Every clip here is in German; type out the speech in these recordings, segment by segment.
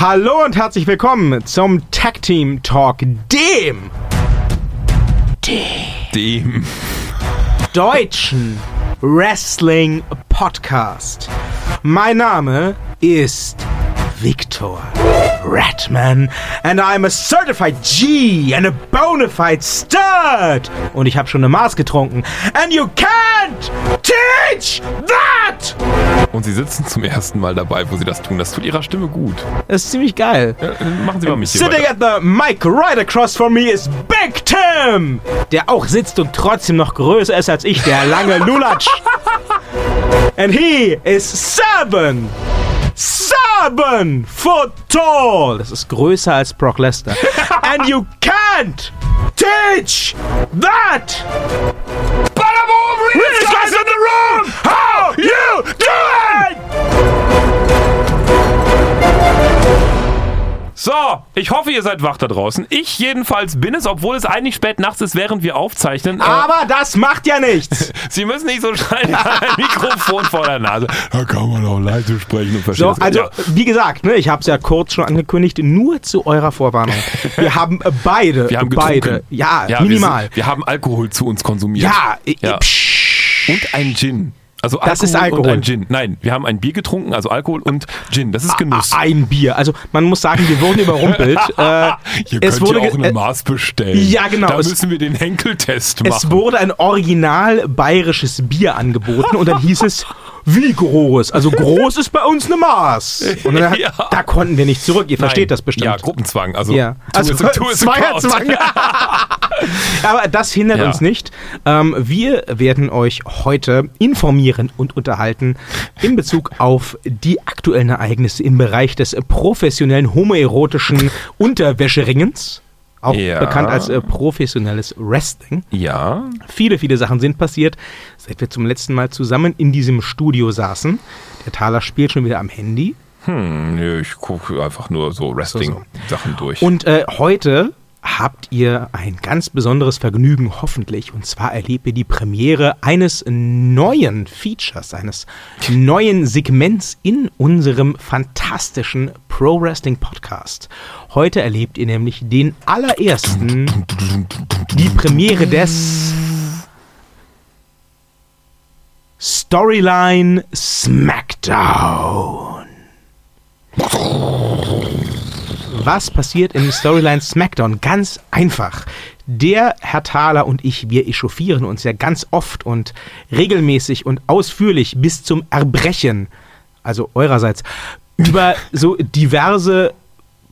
Hallo und herzlich willkommen zum Tag Team Talk, dem Dem. deutschen Wrestling Podcast. Mein Name ist Victor Redman and I'm a certified G and a bona fide stud. Und ich habe schon eine Maß getrunken. And you can't teach that! Und sie sitzen zum ersten Mal dabei, wo sie das tun. Das tut ihrer Stimme gut. Das ist ziemlich geil. Ja, machen Sie mal mich Sitting at the mic right across from me is Big Tim, der auch sitzt und trotzdem noch größer ist als ich, der lange Lulatsch. And he is seven, seven foot tall. Das ist größer als Brock Lesnar. And you can't teach that. Bada boom, These guys in the room, how you doing? So, ich hoffe, ihr seid wach da draußen. Ich jedenfalls bin es, obwohl es eigentlich spät nachts ist, während wir aufzeichnen. Äh, Aber das macht ja nichts. Sie müssen nicht so schreien, ein Mikrofon vor der Nase. Da kann man auch leise sprechen und verstehen. So, also, wie gesagt, ne, ich habe es ja kurz schon angekündigt, nur zu eurer Vorwarnung. Wir haben äh, beide, wir haben beide, ja, wir minimal. sind- Wir, haben Alkohol zu uns konsumiert. ja, äh, Ja. psch. Und ein Gin. Also Das Alkohol, ist Alkohol. und ein Gin. Nein, wir haben ein Bier getrunken, also Alkohol und Gin. Das ist Genuss. ein Bier. Also man muss sagen, wir wurden überrumpelt. äh, Ihr könnt es wurde ja auch eine äh, Maß bestellen. ja, genau. Da müssen wir den Henkeltest machen. es wurde ein original bayerisches Bier angeboten und dann hieß es, wie groß? Also groß ist bei uns eine Maß. Und dann, Ja. da konnten wir nicht zurück. Ihr versteht Nein. das bestimmt. Ja, Gruppenzwang. Also, Ja. Also account. Zweierzwang. Aber das hindert Ja. uns nicht. Ähm, wir werden euch heute informieren und unterhalten in Bezug auf die aktuellen Ereignisse im Bereich des professionellen homoerotischen Unterwäscheringens. Auch Ja. bekannt als äh, professionelles Wrestling. Ja, Viele, viele Sachen sind passiert, seit wir zum letzten Mal zusammen in diesem Studio saßen. Der Taler spielt schon wieder am Handy. hm, nö, ich gucke einfach nur so Wrestling-Sachen durch. Und äh, heute habt ihr ein ganz besonderes Vergnügen, hoffentlich. Und zwar erlebt ihr die Premiere eines neuen Features, eines neuen Segments in unserem fantastischen Pro Wrestling Podcast. Heute erlebt ihr nämlich den allerersten, die Premiere des Storyline SmackDown. Was passiert in Storyline SmackDown? Ganz einfach. Der Herr Thaler und ich, wir echauffieren uns ja ganz oft und regelmäßig und ausführlich bis zum Erbrechen, also eurerseits, über so diverse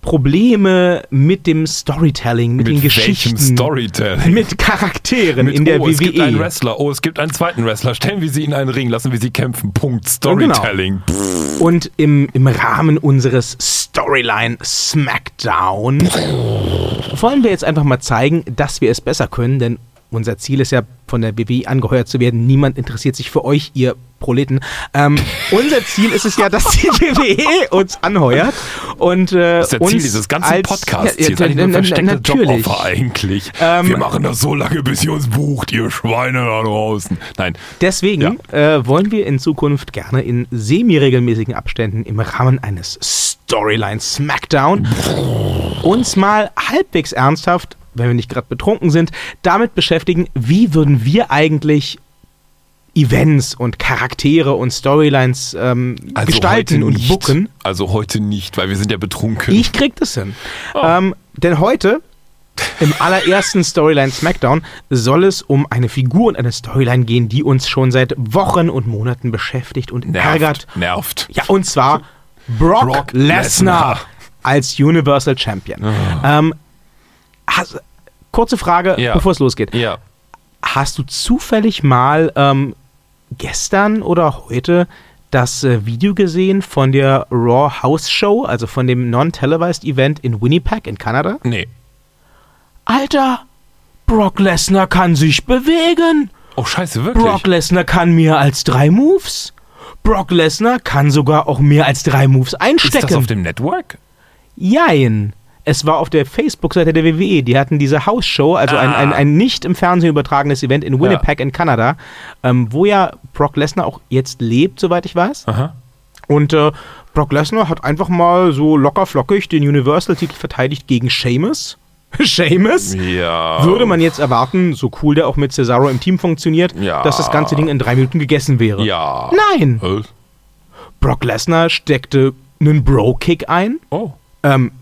Probleme mit dem Storytelling, mit, mit den Geschichten, Storytelling? mit Charakteren Mit, in der E. oh, es gibt einen WWE. Wrestler, oh, es gibt einen zweiten Wrestler. Stellen wir sie in einen Ring, lassen wir sie kämpfen. Punkt. genau. Storytelling. Pff, Und im, im Rahmen unseres Storyline Smackdown wollen wir jetzt einfach mal zeigen, dass wir es besser können, denn unser Ziel ist ja, von der WWE angeheuert zu werden. Niemand interessiert sich für euch, ihr Proleten. Ähm, unser Ziel ist es ja, dass die WWE uns anheuert und äh, Das ist der Ziel dieses ganzen Podcasts. Ja, na- verstecktes natürlich. Joboffer eigentlich. Ähm, wir machen das so lange, bis ihr uns bucht, ihr Schweine da draußen. Nein, Deswegen äh, wollen wir in Zukunft gerne in semi-regelmäßigen Abständen im Rahmen eines Storyline Smackdown uns mal halbwegs ernsthaft, wenn wir nicht gerade betrunken sind, damit beschäftigen, wie würden wir eigentlich Events und Charaktere und Storylines ähm, also gestalten und nicht. booken. Also heute nicht, weil wir sind ja betrunken. Ich krieg das hin. Oh. Ähm, denn heute, im allerersten Storyline Smackdown, soll es um eine Figur und eine Storyline gehen, die uns schon seit Wochen und Monaten beschäftigt und ärgert. nervt. Ja, und zwar Brock, Brock Lesnar als Universal Champion. Ähm, hast, kurze Frage, Ja. bevor es losgeht. Ja. Hast du zufällig mal ähm, gestern oder heute das äh, Video gesehen von der Raw House Show, also von dem Non-Televised Event in Winnipeg in Kanada? Nee. Alter, Brock Lesnar kann sich bewegen. Oh, scheiße, wirklich? Brock Lesnar kann mehr als drei Moves. Brock Lesnar kann sogar auch mehr als drei Moves Ist einstecken. das auf dem Network? Jein. Es war auf der Facebook-Seite der WWE. Die hatten diese House-Show, also ein, Ah. ein, ein nicht im Fernsehen übertragenes Event in Winnipeg in Kanada, ähm, wo ja Brock Lesnar auch jetzt lebt, soweit ich weiß. Aha. Und äh, Brock Lesnar hat einfach mal so locker flockig den Universal-Titel verteidigt gegen Sheamus. Sheamus? Ja. Würde man jetzt erwarten, so cool der auch mit Cesaro im Team funktioniert, Ja. dass das ganze Ding in drei Minuten gegessen wäre. Ja. Nein! Äh, Brock Lesnar steckte einen Bro-Kick ein. Oh. Ähm,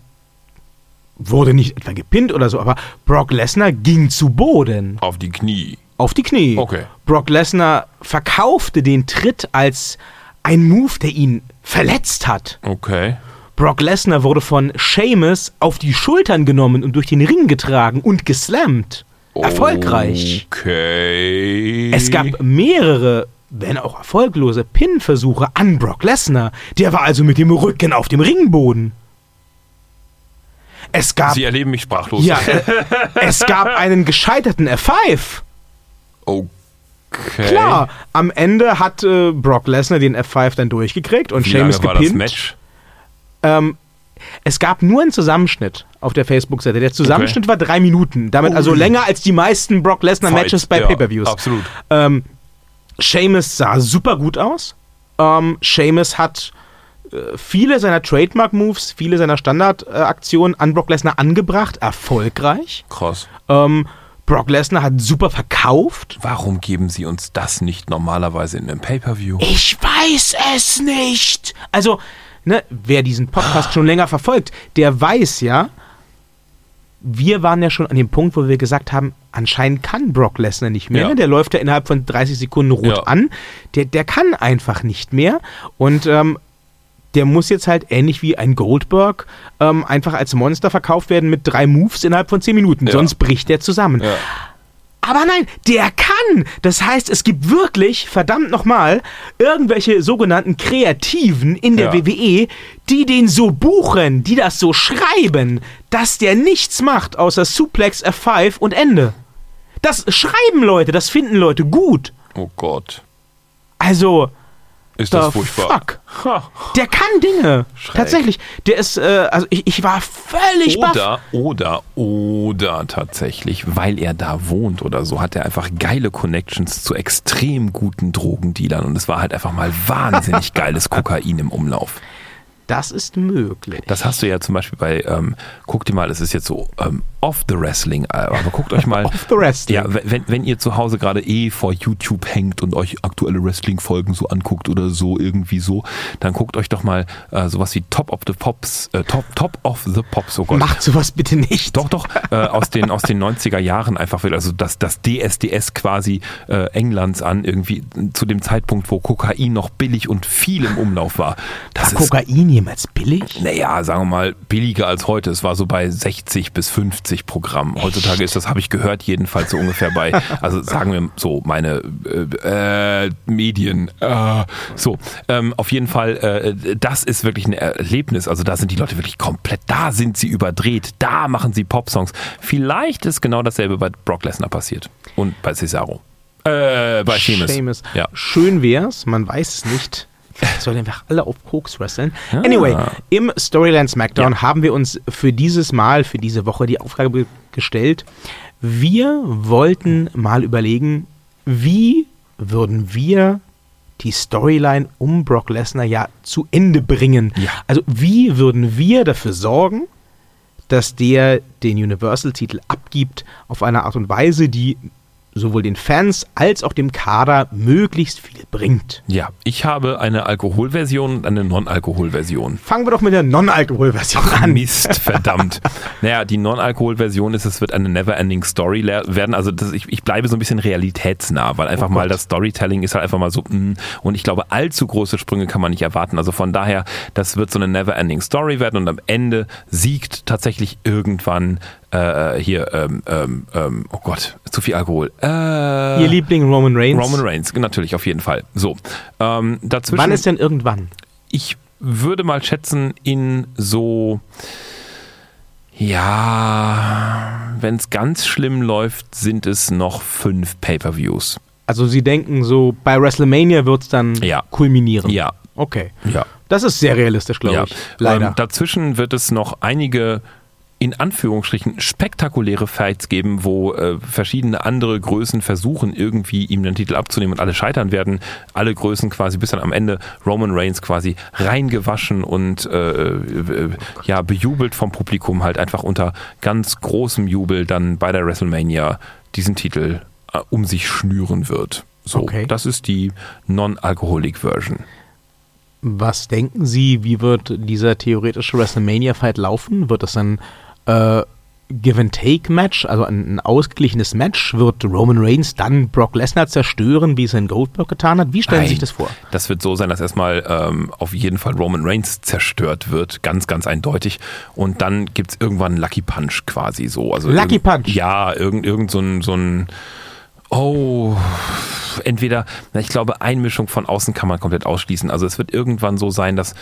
wurde nicht etwa gepinnt oder so, aber Brock Lesnar ging zu Boden. Auf die Knie. Auf die Knie. Okay. Brock Lesnar verkaufte den Tritt als ein Move, der ihn verletzt hat. Okay. Brock Lesnar wurde von Sheamus auf die Schultern genommen und durch den Ring getragen und geslammt. Erfolgreich. Okay. Es gab mehrere, wenn auch erfolglose, Pin-Versuche an Brock Lesnar. Der war also mit dem Rücken auf dem Ringboden. Es gab, Sie erleben mich sprachlos. ja, äh, es gab einen gescheiterten F5. Okay. Klar, am Ende hat äh, Brock Lesnar den F5 dann durchgekriegt und Wie Sheamus lange war gepinnt. das Match? Ähm, es gab nur einen Zusammenschnitt auf der Facebook-Seite. Der Zusammenschnitt war drei Minuten. Damit also länger als die meisten Brock Lesnar-Matches bei ja, Pay-Per-Views. Absolut. Ähm, Seamus sah super gut aus. Ähm, Seamus hat viele seiner Trademark-Moves, viele seiner Standardaktionen an Brock Lesnar angebracht. Erfolgreich. Krass. Ähm, Brock Lesnar hat super verkauft. Warum geben Sie uns das nicht normalerweise in einem Pay-Per-View? Ich weiß es nicht. Also, ne, wer diesen Podcast schon länger verfolgt, der weiß ja, wir waren ja schon an dem Punkt, wo wir gesagt haben, anscheinend kann Brock Lesnar nicht mehr. Ja. Ne? Der läuft ja innerhalb von 30 Sekunden rot Ja. an. Der, der kann einfach nicht mehr. Und ähm, der muss jetzt halt ähnlich wie ein Goldberg ähm, einfach als Monster verkauft werden mit drei Moves innerhalb von 10 Minuten. Ja. Sonst bricht der zusammen. Ja. Aber nein, der kann. Das heißt, es gibt wirklich, verdammt nochmal, irgendwelche sogenannten Kreativen in der Ja. WWE, die den so buchen, die das so schreiben, dass der nichts macht außer Suplex F5 und Ende. Das schreiben Leute, das finden Leute gut. Oh Gott. Also, Ist das furchtbar. fuck. Der kann Dinge. Schräg. Tatsächlich. Der ist, äh, also ich, ich war völlig baff. Oder, oder, oder tatsächlich, weil er da wohnt oder so, hat er einfach geile Connections zu extrem guten Drogendealern und es war halt einfach mal wahnsinnig geiles Kokain im Umlauf. Das ist möglich. Das hast du ja zum Beispiel bei, ähm, guck dir mal, es ist jetzt so ähm, off the wrestling, äh, aber guckt euch mal. Off the Wrestling. Ja, wenn, wenn ihr zu Hause gerade eh vor YouTube hängt und euch aktuelle Wrestling-Folgen so anguckt oder so, irgendwie so, dann guckt euch doch mal äh, sowas wie Top of the Pops, äh, Top, Top of the Pops, oh Gott. Macht sowas bitte nicht. Doch, doch, äh, aus, den, aus den 90er Jahren einfach wieder, also das, das DSDS quasi äh, Englands an, irgendwie zu dem Zeitpunkt, wo Kokain noch billig und viel im Umlauf war. Das War Kokain jemals billig? naja, sagen wir mal, billiger als heute. Es war so bei 60 bis 50 Programm. Heutzutage ist das, habe ich gehört, jedenfalls so ungefähr bei, also sagen wir so, meine äh, äh, Medien. Äh, so, ähm, auf jeden Fall, äh, das ist wirklich ein Erlebnis. Also da sind die Leute wirklich komplett, da sind sie überdreht, da machen sie Popsongs. Vielleicht ist genau dasselbe bei Brock Lesnar passiert. Und bei Cesaro. Äh, bei. Seamus. Ja. Schön wär's, man weiß es nicht. Sollen einfach alle auf Koks wresteln. Ah. Anyway, im Storyline Smackdown haben wir uns für dieses Mal, für diese Woche die Aufgabe be- gestellt. Wir wollten mal überlegen, wie würden wir die Storyline um Brock Lesnar ja zu Ende bringen. Ja. Also wie würden wir dafür sorgen, dass der den Universal-Titel abgibt auf eine Art und Weise, die sowohl den Fans als auch dem Kader möglichst viel bringt. Ja, ich habe eine Alkoholversion und eine Non-Alkoholversion. Fangen wir doch mit der Non-Alkohol-Version an. Mist, verdammt. naja, die Non-Alkohol-Version ist, es wird eine Never-Ending Story werden. Also das, ich, ich bleibe so ein bisschen realitätsnah, weil einfach Oh mal das Storytelling ist halt einfach mal so, mm, und ich glaube, allzu große Sprünge kann man nicht erwarten. Also von daher, das wird so eine Never-Ending Story werden und am Ende siegt tatsächlich irgendwann äh, hier, ähm, ähm, ähm, oh Gott, zu viel Alkohol. Äh, Ihr Liebling Roman Reigns. Roman Reigns, natürlich, auf jeden Fall. So, ähm, dazwischen Wann ist denn irgendwann? ich würde mal schätzen, in so, ja, wenn es ganz schlimm läuft, sind es noch fünf Pay-per-Views. Also Sie denken so, bei WrestleMania wird es dann Ja. kulminieren. Ja, Okay. ja. Das ist sehr realistisch, glaube ja. ich. Leider. Ähm, dazwischen wird es noch einige in Anführungsstrichen spektakuläre Fights geben, wo äh, verschiedene andere Größen versuchen, irgendwie ihm den Titel abzunehmen und alle scheitern werden. Alle Größen quasi bis dann am Ende Roman Reigns quasi reingewaschen und äh, äh, ja, bejubelt vom Publikum halt einfach unter ganz großem Jubel dann bei der WrestleMania diesen Titel äh, um sich schnüren wird. So, Okay. das ist die Non-Alcoholic-Version. Was denken Sie, wie wird dieser theoretische WrestleMania-Fight laufen? Wird das ein äh, Give-and-Take-Match, also ein, ein ausgeglichenes Match? Wird Roman Reigns dann Brock Lesnar zerstören, wie es in Goldberg getan hat? Wie stellen Sie sich das vor? Das wird so sein, dass erstmal ähm, auf jeden Fall Roman Reigns zerstört wird, ganz, ganz eindeutig. Und dann gibt es irgendwann einen Lucky Punch quasi so. Also Lucky Punch? Ja, irgend, irgend so ein, so ein Oh, entweder, ich glaube, Einmischung von außen kann man komplett ausschließen. Also es wird irgendwann so sein, dass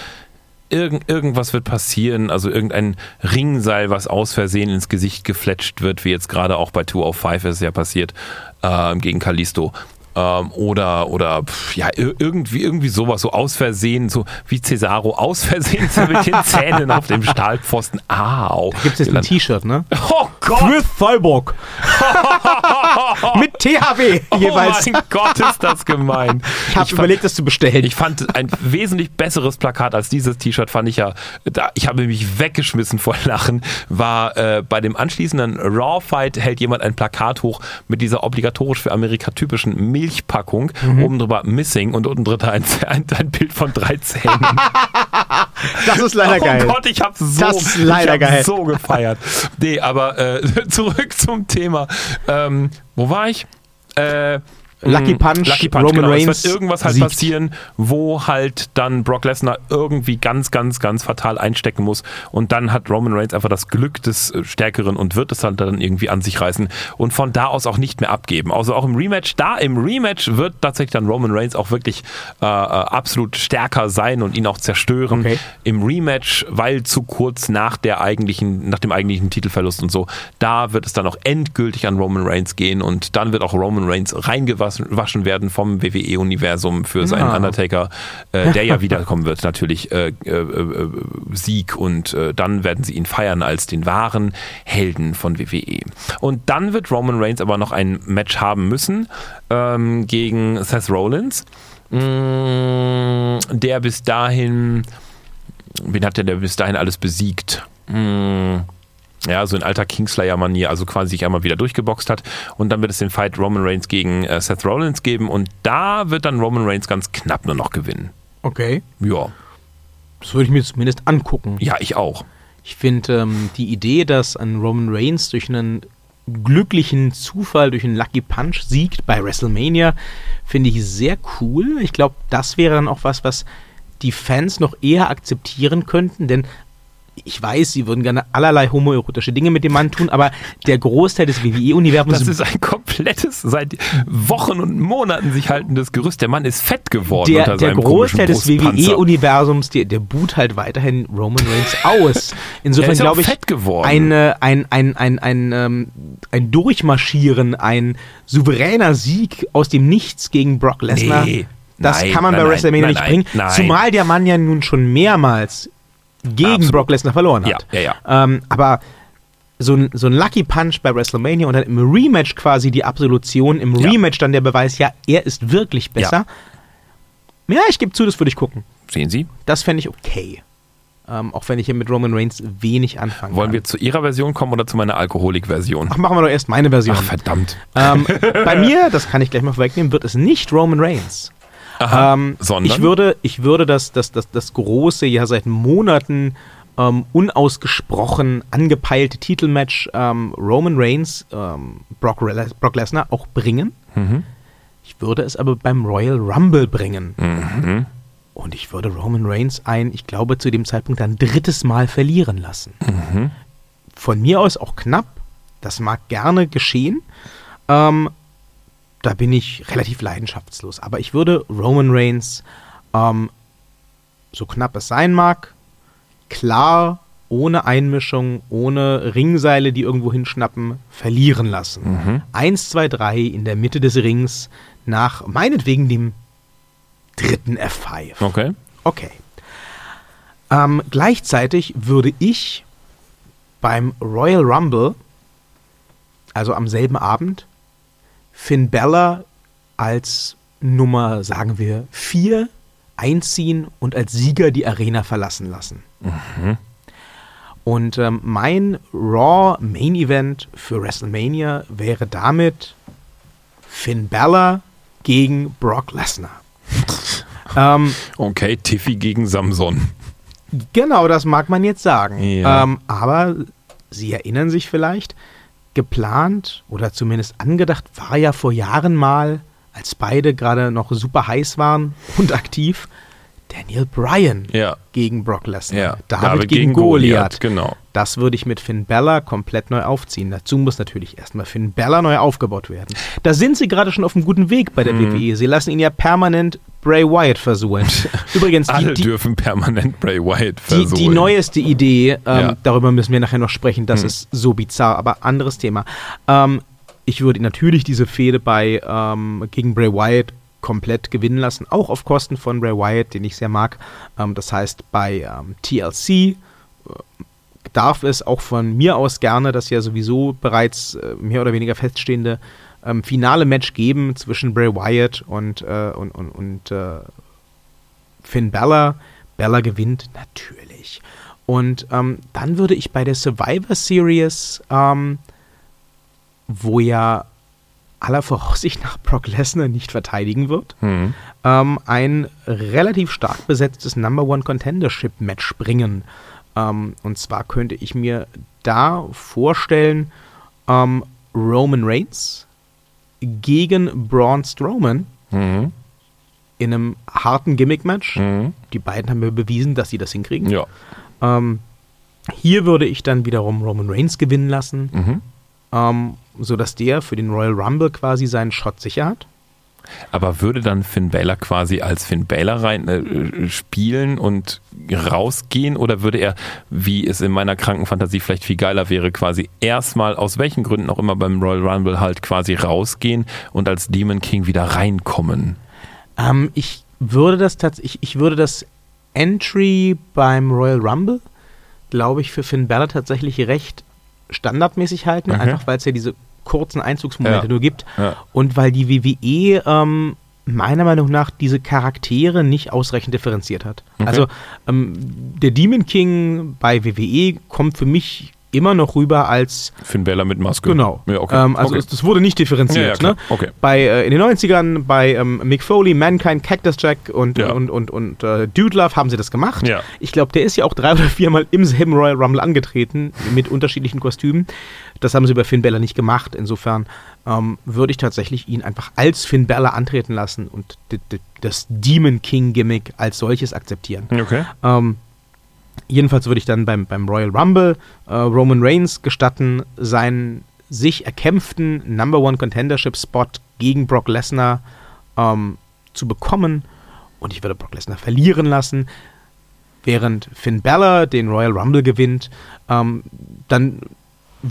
irgend, irgendwas wird passieren, also irgendein Ringseil, was aus Versehen ins Gesicht gefletscht wird, wie jetzt gerade auch bei 205 ist es ja passiert, ähm, gegen Kalisto. Ähm, oder oder pf, ja ir- irgendwie irgendwie sowas so aus Versehen so wie Cesaro aus Versehen so mit den Zähnen auf dem Stahlpfosten au Gibt es jetzt ein T-Shirt, ne? oh Gott With Cyborg. Mit THW jeweils. oh mein Gott ist das gemein ich habe überlegt, das zu bestellen. Ich fand ein wesentlich besseres Plakat als dieses T-Shirt, fand ich ja, da, ich habe mich weggeschmissen vor Lachen, war äh, bei dem anschließenden Raw-Fight hält jemand ein Plakat hoch mit dieser obligatorisch für Amerika typischen Milchpackung, Mhm. oben drüber Missing und unten drunter ein, ein, ein Bild von drei Zähnen. das ist leider oh geil. Gott, ich habe so, Das ist leider ich hab geil. so gefeiert. Nee, aber äh, zurück zum Thema. Ähm, wo war ich? Äh, Lucky mh, Punch, Lucky Punch Roman genau. Reigns Es wird irgendwas halt siegt. passieren, wo halt dann Brock Lesnar irgendwie ganz, ganz, ganz fatal einstecken muss. Und dann hat Roman Reigns einfach das Glück des äh, Stärkeren und wird es halt dann irgendwie an sich reißen und von da aus auch nicht mehr abgeben. Also auch im Rematch, da im Rematch wird tatsächlich dann Roman Reigns auch wirklich äh, äh, absolut stärker sein und ihn auch zerstören Okay. im Rematch, weil zu kurz nach der eigentlichen, nach dem eigentlichen Titelverlust und so, da wird es dann auch endgültig an Roman Reigns gehen und dann wird auch Roman Reigns reingewaschen waschen werden vom WWE-Universum für seinen Ah. Undertaker, äh, der ja wiederkommen wird, natürlich äh, äh, äh, Sieg und äh, dann werden sie ihn feiern als den wahren Helden von WWE. Und dann wird Roman Reigns aber noch ein Match haben müssen ähm, gegen Seth Rollins, mh, der bis dahin Wen hat der, der bis dahin alles besiegt? Hm, ja, so in alter Kingslayer-Manier, also quasi sich einmal wieder durchgeboxt hat. Und dann wird es den Fight Roman Reigns gegen äh, Seth Rollins geben. Und da wird dann Roman Reigns ganz knapp nur noch gewinnen. Okay. Ja, Das würde ich mir zumindest angucken. ja, ich auch. Ich finde ähm, die Idee, dass ein Roman Reigns durch einen glücklichen Zufall, durch einen Lucky Punch siegt bei WrestleMania, finde ich sehr cool. Ich glaube, das wäre dann auch was, was die Fans noch eher akzeptieren könnten, denn ich weiß, sie würden gerne allerlei homoerotische Dinge mit dem Mann tun, aber der Großteil des WWE-Universums Das ist ein komplettes, seit Wochen und Monaten sich haltendes Gerüst. Der Mann ist fett geworden der, unter der seinem Großteil des. WWE-Universums, der, der boot halt weiterhin Roman Reigns aus. Er Insofern glaube ich, fett geworden. eine, ein, ein, ein, ein, ähm, ein Durchmarschieren, ein souveräner Sieg aus dem Nichts gegen Brock Lesnar, Nee. das Nein, kann man nein, bei WrestleMania nein, nicht bringen. Zumal der Mann ja nun schon mehrmals gegen Absolut. Brock Lesnar verloren hat. Ja, ja, ja. Ähm, aber so ein, so ein Lucky Punch bei WrestleMania und dann im Rematch quasi die Absolution, im Ja. Rematch dann der Beweis, ja, er ist wirklich besser. Ja, ich gebe zu, das würde ich gucken. Sehen Sie? Das fände ich okay. Ähm, auch wenn ich hier mit Roman Reigns wenig anfangen Wollen kann. wir zu Ihrer Version kommen oder zu meiner Alkoholik-Version? Ach, machen wir doch erst meine Version. Ach, verdammt. ähm, bei mir, das kann ich gleich mal vorwegnehmen, wird es nicht Roman Reigns. Aha, Ähm? Ich würde, ich würde das, das, das, das große, ja seit Monaten ähm, unausgesprochen angepeilte Titelmatch ähm, Roman Reigns, ähm, Brock, Rel- Brock Lesnar auch bringen. Mhm. Ich würde es aber beim Royal Rumble bringen. Mhm. Und ich würde Roman Reigns ein, ich glaube, zu dem Zeitpunkt ein drittes Mal verlieren lassen. Mhm. Von mir aus auch knapp. Das mag gerne geschehen. Ähm, da bin ich relativ leidenschaftslos. Aber ich würde Roman Reigns, ähm, so knapp es sein mag, klar, ohne Einmischung, ohne Ringseile, die irgendwo hinschnappen, verlieren lassen. Mhm. Eins, zwei, drei in der Mitte des Rings nach meinetwegen dem dritten F5. Okay. Okay. Ähm, gleichzeitig würde ich beim Royal Rumble, also am selben Abend, Finn Bella als Nummer, sagen wir, vier einziehen und als Sieger die Arena verlassen lassen. Und ähm, mein Raw Main Event für WrestleMania wäre damit Finn Bella gegen Brock Lesnar. ähm, Okay, Tiffy gegen Samson. Genau, das mag man jetzt sagen. Ja. Ähm, aber Sie erinnern sich vielleicht, geplant oder zumindest angedacht war ja vor Jahren mal, als beide gerade noch super heiß waren und aktiv, Daniel Bryan Ja. gegen Brock Lesnar. Ja. David, gegen, Goliath. Genau. Das würde ich mit Finn Bella komplett neu aufziehen. Dazu muss natürlich erstmal Finn Bella neu aufgebaut werden. Da sind sie gerade schon auf einem guten Weg bei der Mhm. WWE. Sie lassen ihn ja permanent Bray Wyatt versuchen. Übrigens, die, Alle die, dürfen permanent Bray Wyatt die, versohlen. die neueste Idee, ähm, Ja. Darüber müssen wir nachher noch sprechen, das ist so bizarr, aber anderes Thema. Ähm, ich würde natürlich diese Fehde bei ähm, gegen Bray Wyatt komplett gewinnen lassen, auch auf Kosten von Bray Wyatt, den ich sehr mag. Ähm, das heißt, bei ähm, TLC darf es auch von mir aus gerne das ja sowieso bereits äh, mehr oder weniger feststehende ähm, finale Match geben zwischen Bray Wyatt und, äh, und, und, und äh, Finn Bella. Bella gewinnt natürlich. Und ähm, dann würde ich bei der Survivor Series, ähm, wo ja aller Voraussicht nach Brock Lesnar nicht verteidigen wird, Mhm. ähm, ein relativ stark besetztes Number One Contendership Match bringen. Ähm, und zwar könnte ich mir da vorstellen, ähm, Roman Reigns gegen Braun Strowman Mhm. in einem harten Gimmick-Match. Mhm. Die beiden haben mir bewiesen, dass sie das hinkriegen. Ja. Ähm, hier würde ich dann wiederum Roman Reigns gewinnen lassen, Mhm. ähm, sodass der für den Royal Rumble quasi seinen Shot sicher hat. Aber würde dann Finn Balor quasi als Finn Balor rein äh, spielen und rausgehen oder würde er, wie es in meiner kranken Fantasie vielleicht viel geiler wäre, quasi erstmal aus welchen Gründen auch immer beim Royal Rumble halt quasi rausgehen und als Demon King wieder reinkommen? Ähm, ich würde das tatsächlich, ich würde das Entry beim Royal Rumble, glaube ich, für Finn Balor tatsächlich recht standardmäßig halten, Okay. einfach weil es ja diese kurzen Einzugsmomente Ja. nur gibt Ja. und weil die WWE ähm, meiner Meinung nach diese Charaktere nicht ausreichend differenziert hat. Okay. Also ähm, der Demon King bei WWE kommt für mich immer noch rüber als Finn Balor mit Maske. Genau. Ja, okay. Ähm, also okay. es, das wurde nicht differenziert. Ja, ja, ne? Okay. Bei, äh, in den 90ern bei ähm, Mick Foley, Mankind, Cactus Jack und, und, und, und äh, Dude Love haben sie das gemacht. Ja. Ich glaube, der ist ja auch drei oder viermal im selben Royal Rumble angetreten mit unterschiedlichen Kostümen. Das haben sie bei Finn Balor nicht gemacht. Insofern ähm, würde ich tatsächlich ihn einfach als Finn Balor antreten lassen und das Demon King Gimmick als solches akzeptieren. Okay. Ähm, jedenfalls würde ich dann beim, beim Royal Rumble äh, Roman Reigns gestatten, seinen sich erkämpften Number One Contendership Spot gegen Brock Lesnar ähm, zu bekommen. Und ich würde Brock Lesnar verlieren lassen, während Finn Balor den Royal Rumble gewinnt. Ähm, dann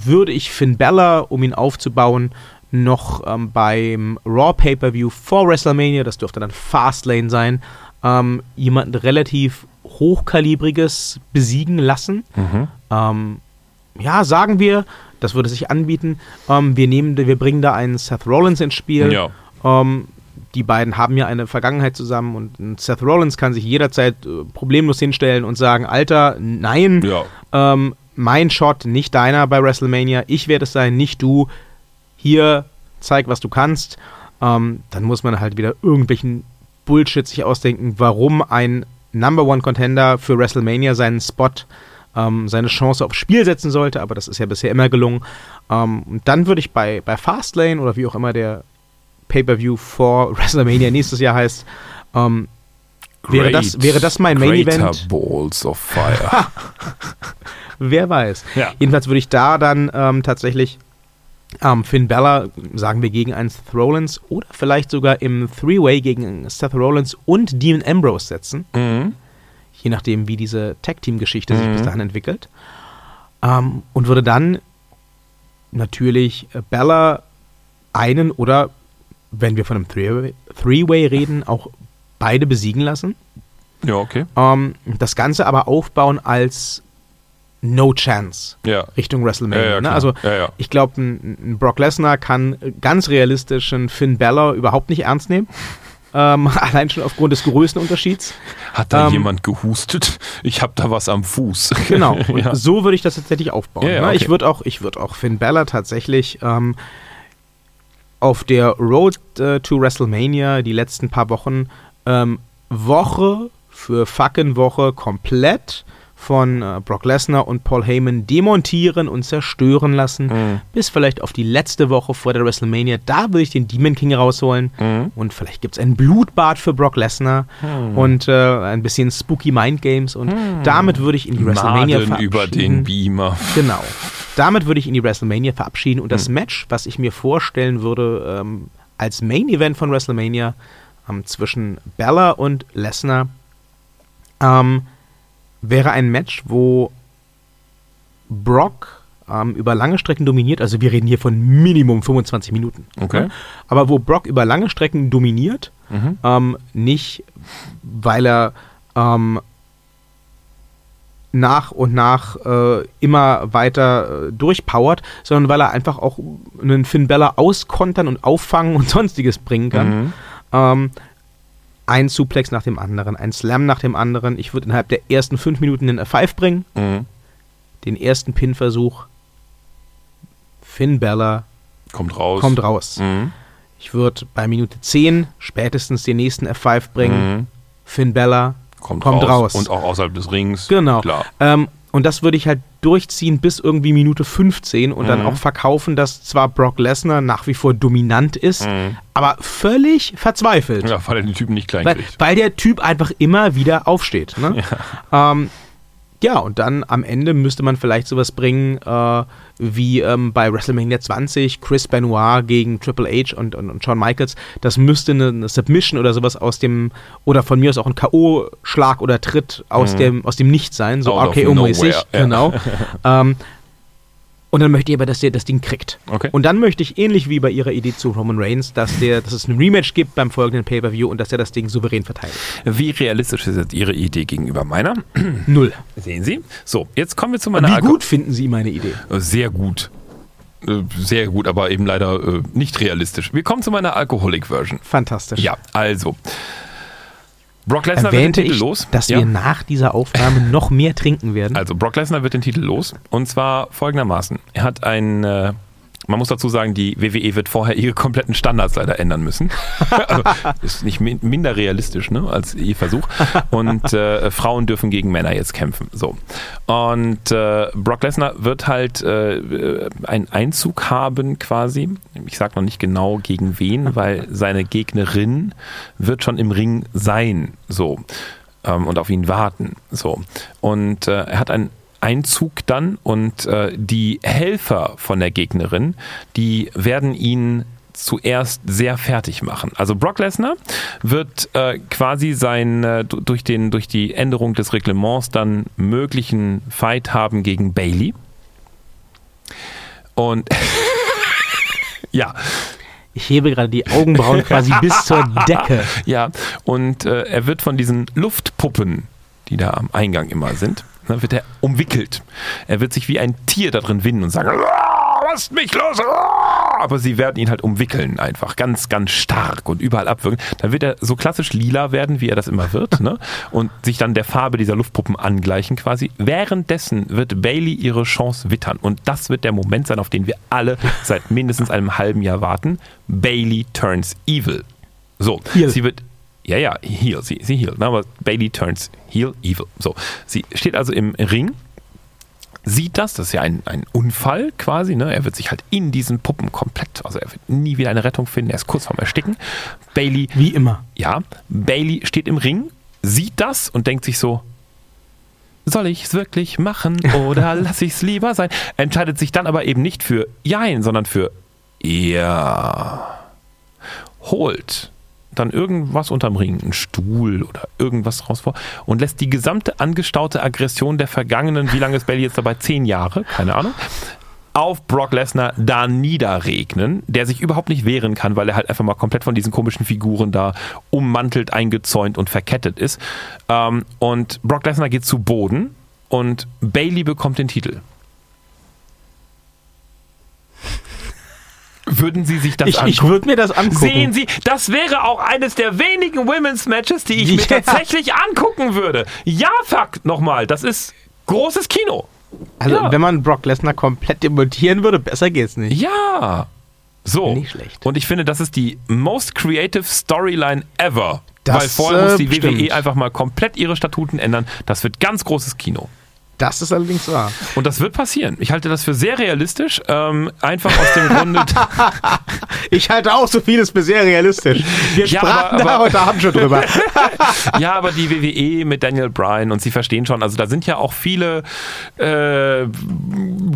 würde ich Finn Balor, um ihn aufzubauen, noch ähm, beim Raw Pay-Per-View vor WrestleMania, das dürfte dann Fastlane sein, ähm, jemanden relativ hochkalibriges besiegen lassen. Mhm. Ähm, ja, sagen wir, das würde sich anbieten. Ähm, wir, nehmen, wir bringen da einen Seth Rollins ins Spiel. Ja. Ähm, die beiden haben ja eine Vergangenheit zusammen und ein Seth Rollins kann sich jederzeit äh, problemlos hinstellen und sagen, Alter, nein, Ja. Mein Shot, nicht deiner bei WrestleMania, ich werde es sein, nicht du. Hier, zeig, was du kannst. Ähm, dann muss man halt wieder irgendwelchen Bullshit sich ausdenken, warum ein Number One Contender für WrestleMania seinen Spot, ähm, seine Chance aufs Spiel setzen sollte, aber das ist ja bisher immer gelungen. Ähm, dann würde ich bei, bei Fastlane oder wie auch immer der Pay-Per-View vor WrestleMania nächstes Jahr heißt, ähm, wäre, das, wäre das mein Main Event? Balls of Fire. Wer weiß. Ja. Jedenfalls würde ich da dann ähm, tatsächlich ähm, Finn Balor, sagen wir, gegen einen Seth Rollins oder vielleicht sogar im Three-Way gegen Seth Rollins und Dean Ambrose setzen. mhm. Je nachdem, wie diese Tag-Team-Geschichte sich Mhm. bis dahin entwickelt. Ähm, und würde dann natürlich äh, Balor einen oder, wenn wir von einem Three-Way Three-Way reden, auch beide besiegen lassen. Ja, okay. Ähm, das Ganze aber aufbauen als no chance Ja. Richtung WrestleMania. Ja, ja, ne? Also ich glaube, ein, Brock Lesnar kann ganz realistisch einen Finn Balor überhaupt nicht ernst nehmen. ähm, allein schon aufgrund des Größenunterschieds. Hat da Ähm, jemand gehustet? Ich habe da was am Fuß. Genau. So würde ich das tatsächlich aufbauen. Ne? okay. Ich würde auch, ich würde auch Finn Balor tatsächlich ähm, auf der Road äh, to WrestleMania die letzten paar Wochen ähm, Woche für fucking Woche komplett von äh, Brock Lesnar und Paul Heyman demontieren und zerstören lassen, Mhm. bis vielleicht auf die letzte Woche vor der WrestleMania. Da würde ich den Demon King rausholen Mhm. und vielleicht gibt es ein Blutbad für Brock Lesnar Hm. und äh, ein bisschen Spooky Mind Games und damit würde ich in die WrestleMania Maden verabschieden. über den Beamer. Genau. Damit würde ich in die WrestleMania verabschieden und das Match, was ich mir vorstellen würde ähm, als Main Event von WrestleMania ähm, zwischen Bella und Lesnar, ähm, wäre ein Match, wo Brock ähm, über lange Strecken dominiert. Also wir reden hier von Minimum 25 Minuten. Okay. Ne? Aber wo Brock über lange Strecken dominiert, Mhm. ähm, nicht, weil er ähm, nach und nach äh, immer weiter äh, durchpowert, sondern weil er einfach auch einen Finn Bella auskontern und auffangen und sonstiges bringen kann. Mhm. Ähm, ein Suplex nach dem anderen, ein Slam nach dem anderen. Ich würde innerhalb der ersten fünf Minuten den F5 bringen, Mhm. den ersten Pin-Versuch. Finn Bella Kommt raus. kommt raus. Mhm. Ich würde bei Minute 10 spätestens den nächsten F5 bringen. Mhm. Finn Bella Kommt, kommt raus. raus. Und auch außerhalb des Rings. Genau. Klar. Ähm, und das würde ich halt durchziehen bis irgendwie Minute 15 und dann Mhm. auch verkaufen, dass zwar Brock Lesnar nach wie vor dominant ist, Mhm. aber völlig verzweifelt. Ja, weil er den Typen nicht klein Weil, kriegt. weil der Typ einfach immer wieder aufsteht. Ne? Ja. Ähm, ja, und dann am Ende müsste man vielleicht sowas bringen äh, wie ähm, bei WrestleMania 20 Chris Benoit gegen Triple H und, und, und Shawn Michaels. Das müsste eine, eine Submission oder sowas aus dem, oder von mir aus auch ein K.O.-Schlag oder Tritt aus, dem, aus dem Nichts sein, so Mhm. RKO-mäßig. ja. Genau. ähm, und dann möchte ich aber, dass der das Ding kriegt. Okay. Und dann möchte ich, ähnlich wie bei ihrer Idee zu Roman Reigns, dass, der, dass es ein Rematch gibt beim folgenden Pay-Per-View und dass er das Ding souverän verteidigt. Wie realistisch ist jetzt Ihre Idee gegenüber meiner? Null. Sehen Sie? So, jetzt kommen wir zu meiner wie Alko- gut finden Sie meine Idee? Äh, Sehr gut. Äh, Sehr gut, aber eben leider äh, nicht realistisch. Wir kommen zu meiner Alcoholic-Version. Fantastisch. Ja, also. Brock Lesnar wird den Titel ich, los. dass ja. wir nach dieser Aufnahme noch mehr trinken werden. Also Brock Lesnar wird den Titel los und zwar folgendermaßen. Er hat ein, äh, man muss dazu sagen, die WWE wird vorher ihre kompletten Standards leider ändern müssen. also, ist nicht min minder realistisch ne, als ihr Versuch. Und äh, Frauen dürfen gegen Männer jetzt kämpfen. So. Und äh, Brock Lesnar wird halt äh, einen Einzug haben quasi. Ich sage noch nicht genau gegen wen, weil seine Gegnerin wird schon im Ring sein. So ähm, und auf ihn warten. So. Und äh, er hat einen Einzug dann und äh, die Helfer von der Gegnerin, die werden ihn zuerst sehr fertig machen. Also Brock Lesnar wird äh, quasi sein äh, du- durch den durch die Änderung des Reglements dann möglichen Fight haben gegen Bailey. Und ja, Ich hebe gerade die Augenbrauen quasi bis zur Decke. Ja, und äh, er wird von diesen Luftpuppen, die da am Eingang immer sind, ne, wird er umwickelt. Er wird sich wie ein Tier da drin winden und sagen, "Ah, lasst mich los! ah!" Aber sie werden ihn halt umwickeln einfach, ganz, ganz stark und überall abwürgen. Dann wird er so klassisch lila werden, wie er das immer wird, ne? und sich dann der Farbe dieser Luftpuppen angleichen quasi. Währenddessen wird Bailey ihre Chance wittern und das wird der Moment sein, auf den wir alle seit mindestens einem halben Jahr warten. Bailey turns evil. So, Heel. sie wird. Ja, ja, heel, sie, sie heel. ne, Aber Bailey turns heel, evil. So, sie steht also im Ring, sieht das, das ist ja ein, ein Unfall quasi, ne? Er wird sich halt in diesen Puppen komplett, also er wird nie wieder eine Rettung finden, er ist kurz vorm Ersticken. Bailey, Wie immer. ja, Bailey steht im Ring, sieht das und denkt sich so, soll ich es wirklich machen oder lasse ich es lieber sein? Entscheidet sich dann aber eben nicht für Jein, sondern für Ja. Holt dann irgendwas unterm Ring, einen Stuhl oder irgendwas raus vor und lässt die gesamte angestaute Aggression der vergangenen, wie lange ist Bailey jetzt dabei? Zehn Jahre, keine Ahnung, auf Brock Lesnar da niederregnen, der sich überhaupt nicht wehren kann, weil er halt einfach mal komplett von diesen komischen Figuren da ummantelt, eingezäunt und verkettet ist. Ähm, und Brock Lesnar geht zu Boden und Bailey bekommt den Titel. Würden Sie sich das Ich, angucken? ich würde mir das angucken. Sehen Sie, das wäre auch eines der wenigen Women's Matches, die ich mir Ja. tatsächlich angucken würde. Ja, fuck, nochmal, das ist großes Kino. also, ja. wenn man Brock Lesnar komplett demontieren würde, besser geht's nicht. Ja. So. Nicht schlecht. Und ich finde, das ist die most creative Storyline ever. Das, Weil vorher äh, muss die stimmt. WWE einfach mal komplett ihre Statuten ändern. Das wird ganz großes Kino. Das ist allerdings wahr. Und das wird passieren. Ich halte das für sehr realistisch. Ähm, einfach aus dem Grunde. Ich halte auch so vieles für sehr realistisch. Wir Ja, sprachen aber- da aber- heute Abend schon drüber. ja, aber die WWE mit Daniel Bryan und Sie verstehen schon, also da sind ja auch viele äh,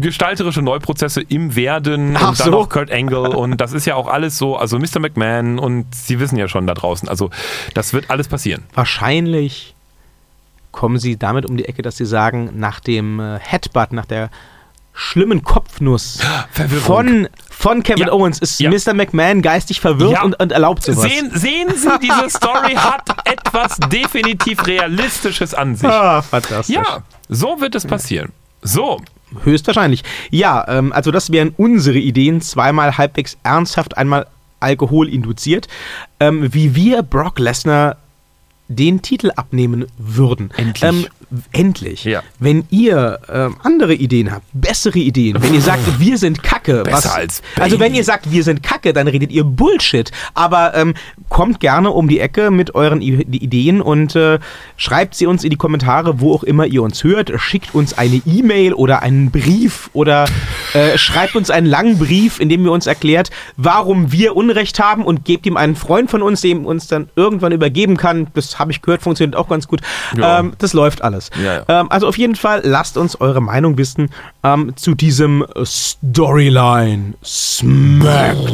gestalterische Neuprozesse im Werden Ach und dann so. auch Kurt Angle und das ist ja auch alles so, also Mr. McMahon und Sie wissen ja schon da draußen, also das wird alles passieren. Wahrscheinlich kommen sie damit um die Ecke, dass sie sagen, nach dem äh, Headbutt, nach der schlimmen Kopfnuss Verwirrung. von, von Kevin Ja. Owens ist Ja. Mr. McMahon geistig verwirrt Ja. und, und erlaubt sowas. Sehen, sehen Sie, diese Story hat etwas definitiv Realistisches an sich. ah, fantastisch. Ja, so wird es passieren. So, Höchstwahrscheinlich. Ja, ähm, also das wären unsere Ideen, zweimal halbwegs ernsthaft, einmal Alkohol induziert, ähm, wie wir Brock Lesnar den Titel abnehmen würden. Endlich. Ähm, endlich. Ja. Wenn ihr ähm, andere Ideen habt, bessere Ideen, wenn ihr sagt, wir sind Kacke. Besser als Bailey. Also wenn ihr sagt, wir sind Kacke, dann redet ihr Bullshit. Aber ähm, kommt gerne um die Ecke mit euren I Ideen und äh, schreibt sie uns in die Kommentare, wo auch immer ihr uns hört. Schickt uns eine E-Mail oder einen Brief oder äh, schreibt uns einen langen Brief, in dem ihr uns erklärt, warum wir Unrecht haben und gebt ihm einen Freund von uns, dem uns dann irgendwann übergeben kann. Das habe ich gehört, funktioniert auch ganz gut. Ja. Ähm, das läuft alles. Ja, ja. Ähm, also auf jeden Fall lasst uns eure Meinung wissen ähm, zu diesem Storyline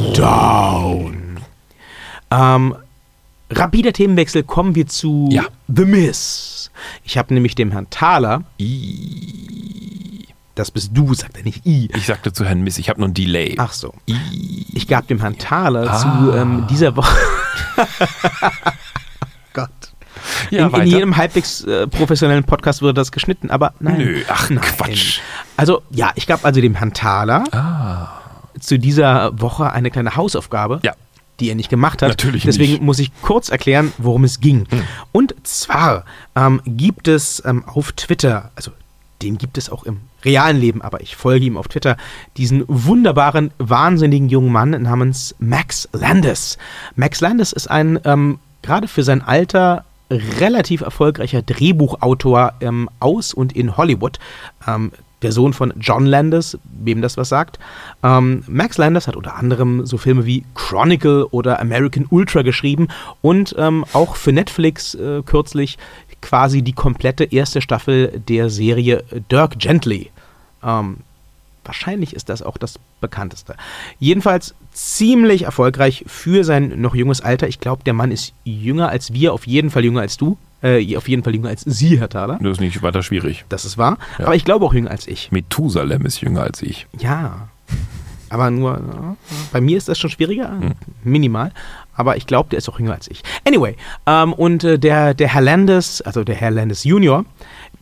Smackdown. Ähm, rapider Themenwechsel kommen wir zu Ja. The Miss. Ich habe nämlich dem Herrn Thaler, I. das bist du, sagt er nicht I. Ich sagte zu Herrn Miss, ich habe nur ein Delay. Ach so. I. Ich gab dem Herrn Thaler Ah. zu ähm, dieser Woche. Gott. Ja, in, in jedem halbwegs äh, professionellen Podcast wurde das geschnitten, aber nein. Nö, ach, nein. Quatsch. Also, ja, ich gab also dem Herrn Thaler Ah. zu dieser Woche eine kleine Hausaufgabe, Ja. die er nicht gemacht hat. Natürlich Deswegen nicht. Hm. muss ich kurz erklären, worum es ging. Und zwar ähm, gibt es ähm, auf Twitter, also den gibt es auch im realen Leben, aber ich folge ihm auf Twitter, diesen wunderbaren, wahnsinnigen jungen Mann namens Max Landis. Max Landis ist ein ähm, gerade für sein Alter relativ erfolgreicher Drehbuchautor ähm, aus und in Hollywood. Ähm, der Sohn von John Landis, wem das was sagt. Ähm, Max Landis hat unter anderem so Filme wie Chronicle oder American Ultra geschrieben und ähm, auch für Netflix äh, kürzlich quasi die komplette erste Staffel der Serie Dirk Gently. Ähm, wahrscheinlich ist das auch das bekannteste. Jedenfalls ziemlich erfolgreich für sein noch junges Alter. Ich glaube, der Mann ist jünger als wir, auf jeden Fall jünger als du. Äh, auf jeden Fall jünger als Sie, Herr Thaler. Das ist nicht weiter schwierig. Das ist wahr. Ja. Aber ich glaube auch jünger als ich. Methusalem ist jünger als ich. Ja. Aber nur, bei mir ist das schon schwieriger, minimal. Aber ich glaube, der ist auch jünger als ich. Anyway, ähm, und äh, der, der Herr Landis, also der Herr Landis Junior,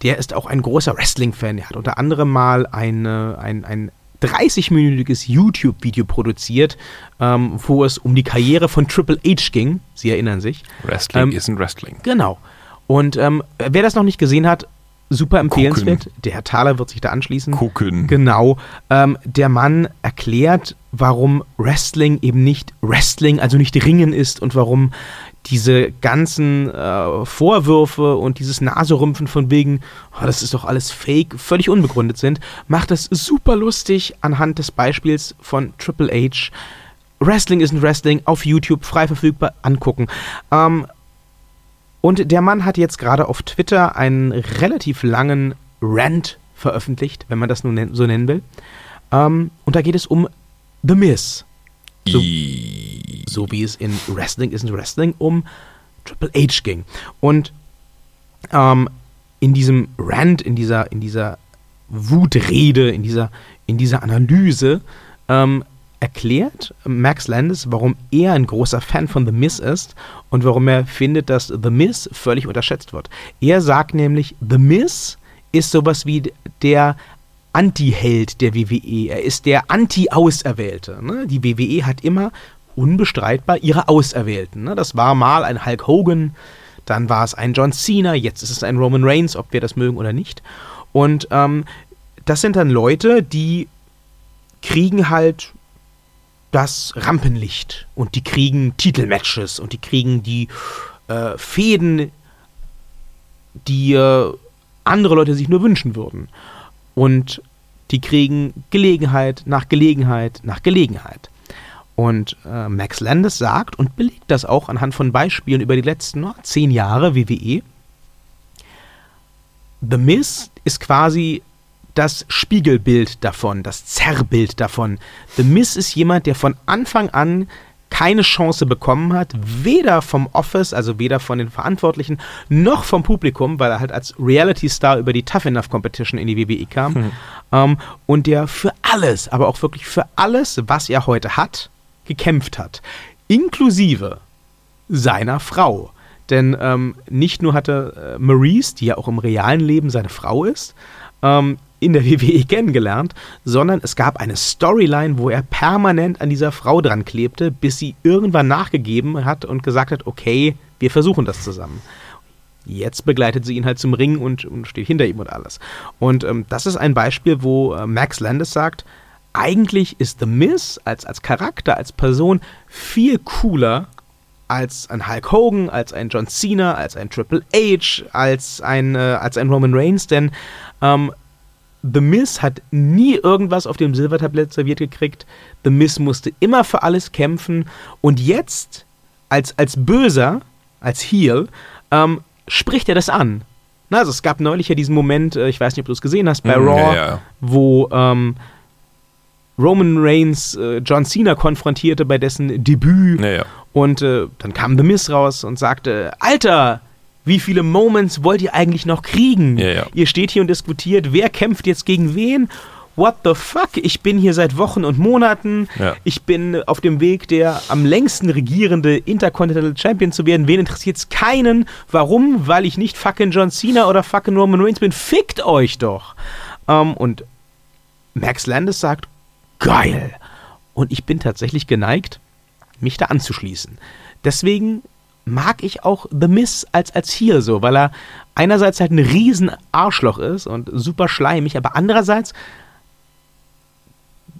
der ist auch ein großer Wrestling-Fan. Er hat unter anderem mal eine, ein, ein 30-minütiges YouTube-Video produziert, ähm, wo es um die Karriere von Triple H ging. Sie erinnern sich. Wrestling Ähm, ist ein Wrestling. Genau. Und ähm, wer das noch nicht gesehen hat, super empfehlenswert. Der Herr Thaler wird sich da anschließen. Gucken. Genau. Ähm, der Mann erklärt, warum Wrestling eben nicht Wrestling, also nicht Ringen ist und warum diese ganzen äh, Vorwürfe und dieses Naserümpfen von wegen, oh, das ist doch alles fake, völlig unbegründet sind, macht das super lustig anhand des Beispiels von Triple H. Wrestling ein Wrestling auf YouTube frei verfügbar angucken. Ähm, und der Mann hat jetzt gerade auf Twitter einen relativ langen Rant veröffentlicht, wenn man das nun so nennen will. Ähm, und da geht es um The Miz. So-. So wie es in Wrestling ist in Wrestling um Triple H ging. Und ähm, in diesem Rant, in dieser, in dieser Wutrede, in dieser, in dieser Analyse ähm, erklärt Max Landis, warum er ein großer Fan von The Miz ist und warum er findet, dass The Miz völlig unterschätzt wird. Er sagt nämlich, The Miz ist sowas wie der Anti-Held der WWE. Er ist der Anti-Auserwählte. Ne? Die WWE hat immer unbestreitbar ihre Auserwählten. Ne? Das war mal ein Hulk Hogan, dann war es ein John Cena, jetzt ist es ein Roman Reigns, ob wir das mögen oder nicht. Und ähm, das sind dann Leute, die kriegen halt das Rampenlicht und die kriegen Titelmatches und die kriegen die äh, Fäden, die äh, andere Leute sich nur wünschen würden. Und die kriegen Gelegenheit nach Gelegenheit nach Gelegenheit. Und äh, Max Landis sagt und belegt das auch anhand von Beispielen über die letzten oh, zehn Jahre WWE. The Miz ist quasi das Spiegelbild davon, das Zerrbild davon. The Miz ist jemand, der von Anfang an keine Chance bekommen hat, weder vom Office, also weder von den Verantwortlichen, noch vom Publikum, weil er halt als Reality-Star über die Tough Enough Competition in die WWE kam. Hm. Ähm, und der für alles, aber auch wirklich für alles, was er heute hat, gekämpft hat. Inklusive seiner Frau. Denn ähm, nicht nur hatte äh, Maurice, die ja auch im realen Leben seine Frau ist, ähm, in der WWE kennengelernt, sondern es gab eine Storyline, wo er permanent an dieser Frau dran klebte, bis sie irgendwann nachgegeben hat und gesagt hat, okay, wir versuchen das zusammen. Jetzt begleitet sie ihn halt zum Ring und, und steht hinter ihm und alles. Und ähm, das ist ein Beispiel, wo äh, Max Landis sagt, eigentlich ist The Miz als, als Charakter, als Person viel cooler als ein Hulk Hogan, als ein John Cena, als ein Triple H, als ein, äh, als ein Roman Reigns, denn ähm, The Miz hat nie irgendwas auf dem Silbertablett serviert gekriegt. The Miz musste immer für alles kämpfen. Und jetzt, als, als Böser, als Heel, ähm, spricht er das an. Na, also es gab neulich ja diesen Moment, äh, ich weiß nicht, ob du es gesehen hast, bei mm, Raw, ja, ja. wo ähm, Roman Reigns äh, John Cena konfrontierte bei dessen Debüt. Ja, und äh, dann kam The Miz raus und sagte, Alter, wie viele Moments wollt ihr eigentlich noch kriegen? Ja, ja. Ihr steht hier und diskutiert, wer kämpft jetzt gegen wen? What the fuck? Ich bin hier seit Wochen und Monaten. Ja. Ich bin auf dem Weg, der am längsten regierende Intercontinental Champion zu werden. Wen interessiert es keinen? Warum? Weil ich nicht fucking John Cena oder fucking Roman Reigns bin. Fickt euch doch. Ähm, und Max Landis sagt, geil. Und ich bin tatsächlich geneigt, mich da anzuschließen. Deswegen mag ich auch The Miss als, als hier so, weil er einerseits halt ein riesen Arschloch ist und super schleimig, aber andererseits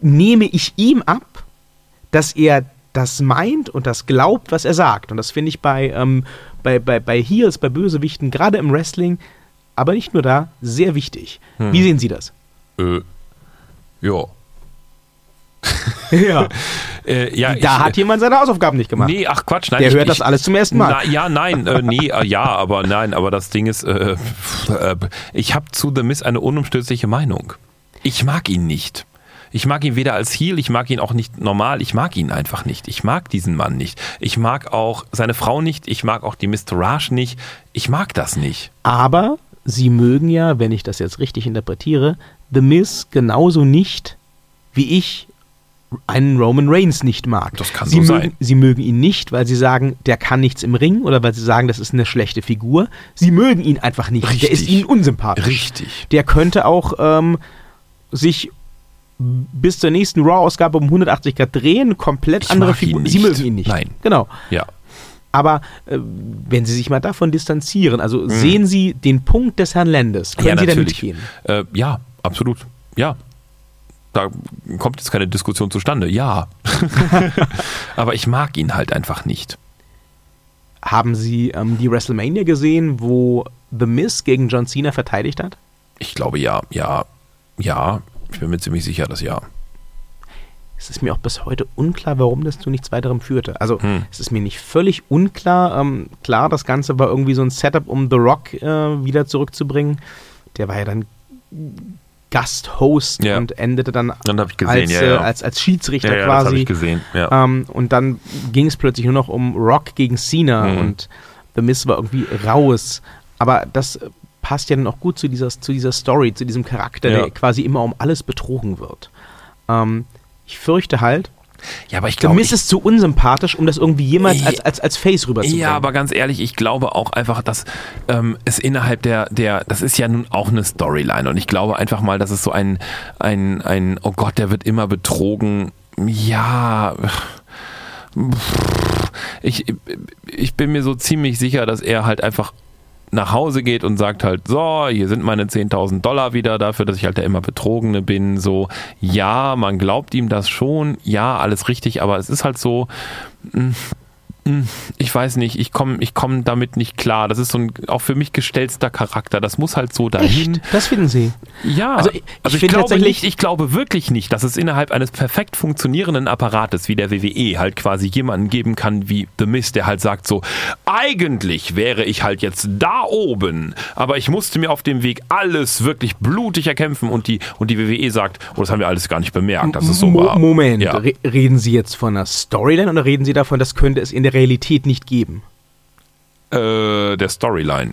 nehme ich ihm ab, dass er das meint und das glaubt, was er sagt. Und das finde ich bei, ähm, bei, bei, bei Heels, bei Bösewichten, gerade im Wrestling, aber nicht nur da, sehr wichtig. Hm. Wie sehen Sie das? Äh, ja. ja. Äh, ja, da ich, hat jemand seine Hausaufgaben nicht gemacht. Nee, ach Quatsch, nein. Der ich, hört das alles zum ersten Mal. Na, ja, nein, äh, nee, äh, ja, aber nein, aber das Ding ist, äh, äh, ich habe zu The Miss eine unumstößliche Meinung. Ich mag ihn nicht. Ich mag ihn weder als Heel, ich mag ihn auch nicht normal, ich mag ihn einfach nicht. Ich mag diesen Mann nicht. Ich mag auch seine Frau nicht, ich mag auch die Mr. Raj nicht. Ich mag das nicht. Aber sie mögen ja, wenn ich das jetzt richtig interpretiere, The Miss genauso nicht wie ich einen Roman Reigns nicht mag. Das kann sie so mögen, sein. Sie mögen ihn nicht, weil sie sagen, der kann nichts im Ring oder weil sie sagen, das ist eine schlechte Figur. Sie mögen ihn einfach nicht. Richtig. Der ist ihnen unsympathisch. Richtig. Der könnte auch ähm, sich bis zur nächsten Raw-Ausgabe um 180 Grad drehen, komplett Ich andere mag ihn Figur. nicht. Sie mögen ihn nicht. Nein. Genau. Ja. Aber äh, wenn Sie sich mal davon distanzieren, also sehen Sie den Punkt des Herrn Landes, können Mhm. Ja, Sie da natürlich. mitgehen? Äh, ja, absolut. Ja. Da kommt jetzt keine Diskussion zustande. Ja. aber ich mag ihn halt einfach nicht. Haben Sie ähm, die WrestleMania gesehen, wo The Miz gegen John Cena verteidigt hat? Ich glaube ja, ja, ja. Ich bin mir ziemlich sicher, dass ja. Es ist mir auch bis heute unklar, warum das zu nichts weiterem führte. Also Hm. es ist mir nicht völlig unklar. Ähm, klar, das Ganze war irgendwie so ein Setup, um The Rock äh, wieder zurückzubringen. Der war ja dann Gasthost Ja. und endete dann Dann gesehen, als, ja, äh, ja. als, als Schiedsrichter quasi. ich gesehen. Ähm, und dann ging es plötzlich nur noch um Rock gegen Cena Mhm. und The Miz war irgendwie raus. Aber das äh, passt ja dann auch gut zu dieser, zu dieser Story, zu diesem Charakter, der quasi immer um alles betrogen wird. Ähm, ich fürchte halt, Ja, aber ich glaube. Miz ist zu unsympathisch, um das irgendwie jemals Ja. als, als, als Face rüberzubringen. Ja, aber ganz ehrlich, ich glaube auch einfach, dass ähm, es innerhalb der, der, das ist ja nun auch eine Storyline und ich glaube einfach mal, dass es so ein, ein, ein, oh Gott, der wird immer betrogen. Ja, ich, ich bin mir so ziemlich sicher, dass er halt einfach nach Hause geht und sagt halt, so, hier sind meine 10.000 Dollar wieder dafür, dass ich halt der immer Betrogene bin. So, ja, man glaubt ihm das schon, ja, alles richtig, aber es ist halt so, mh, mh, ich weiß nicht, ich komme ich komm damit nicht klar. Das ist so ein auch für mich gestellter Charakter. Das muss halt so dahin. Echt? Das finden Sie? Ja, Also also ich- ich, ich finde glaube nicht, ich glaube wirklich nicht, dass es innerhalb eines perfekt funktionierenden Apparates wie der WWE halt quasi jemanden geben kann wie The Miz, der halt sagt so, eigentlich wäre ich halt jetzt da oben, aber ich musste mir auf dem Weg alles wirklich blutig erkämpfen und die, und die WWE sagt, oh, das haben wir alles gar nicht bemerkt, dass es so war. Moment, Ja. Re reden Sie jetzt von einer Storyline oder reden Sie davon, das könnte es in der Realität nicht geben? Äh, der Storyline.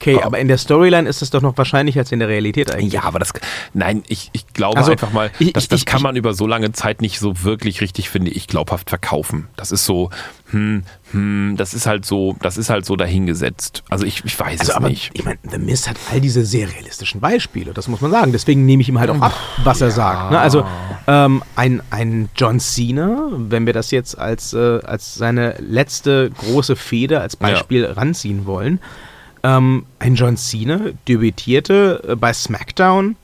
Okay, Oh. aber in der Storyline ist es doch noch wahrscheinlicher als in der Realität eigentlich. Ja, aber das, nein, ich, ich glaube Also, einfach mal, ich- das, das ich- kann man über so lange Zeit nicht so wirklich richtig, finde ich, glaubhaft verkaufen. Das ist so, hm, hm, das ist halt so, das ist halt so dahingesetzt. Also ich, ich weiß Also, es aber nicht. ich meine, The Miz hat all diese sehr realistischen Beispiele, das muss man sagen. Deswegen nehme ich ihm halt auch ab, was er sagt. Ne? Also ähm, ein, ein John Cena, wenn wir das jetzt als, äh, als seine letzte große Fehde als Beispiel ranziehen wollen, ähm, ein John Cena debütierte äh, bei SmackDown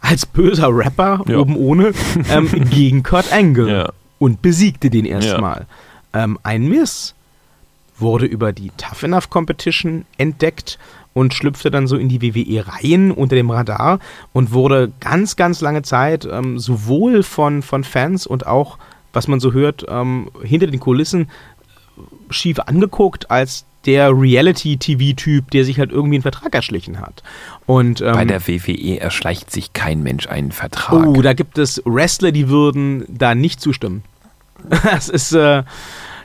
als böser Rapper, Ja. oben ohne, ähm, gegen Kurt Angle Ja. und besiegte den Ja. erstmal. Ähm, ein Miss wurde über die Tough Enough Competition entdeckt und schlüpfte dann so in die WWE-Reihen unter dem Radar und wurde ganz, ganz lange Zeit ähm, sowohl von, von Fans und auch, was man so hört, ähm, hinter den Kulissen äh, schief angeguckt als der Reality-TV-Typ, der sich halt irgendwie einen Vertrag erschlichen hat. Und, ähm, Bei der WWE erschleicht sich kein Mensch einen Vertrag. Oh, da gibt es Wrestler, die würden da nicht zustimmen. Das ist, äh,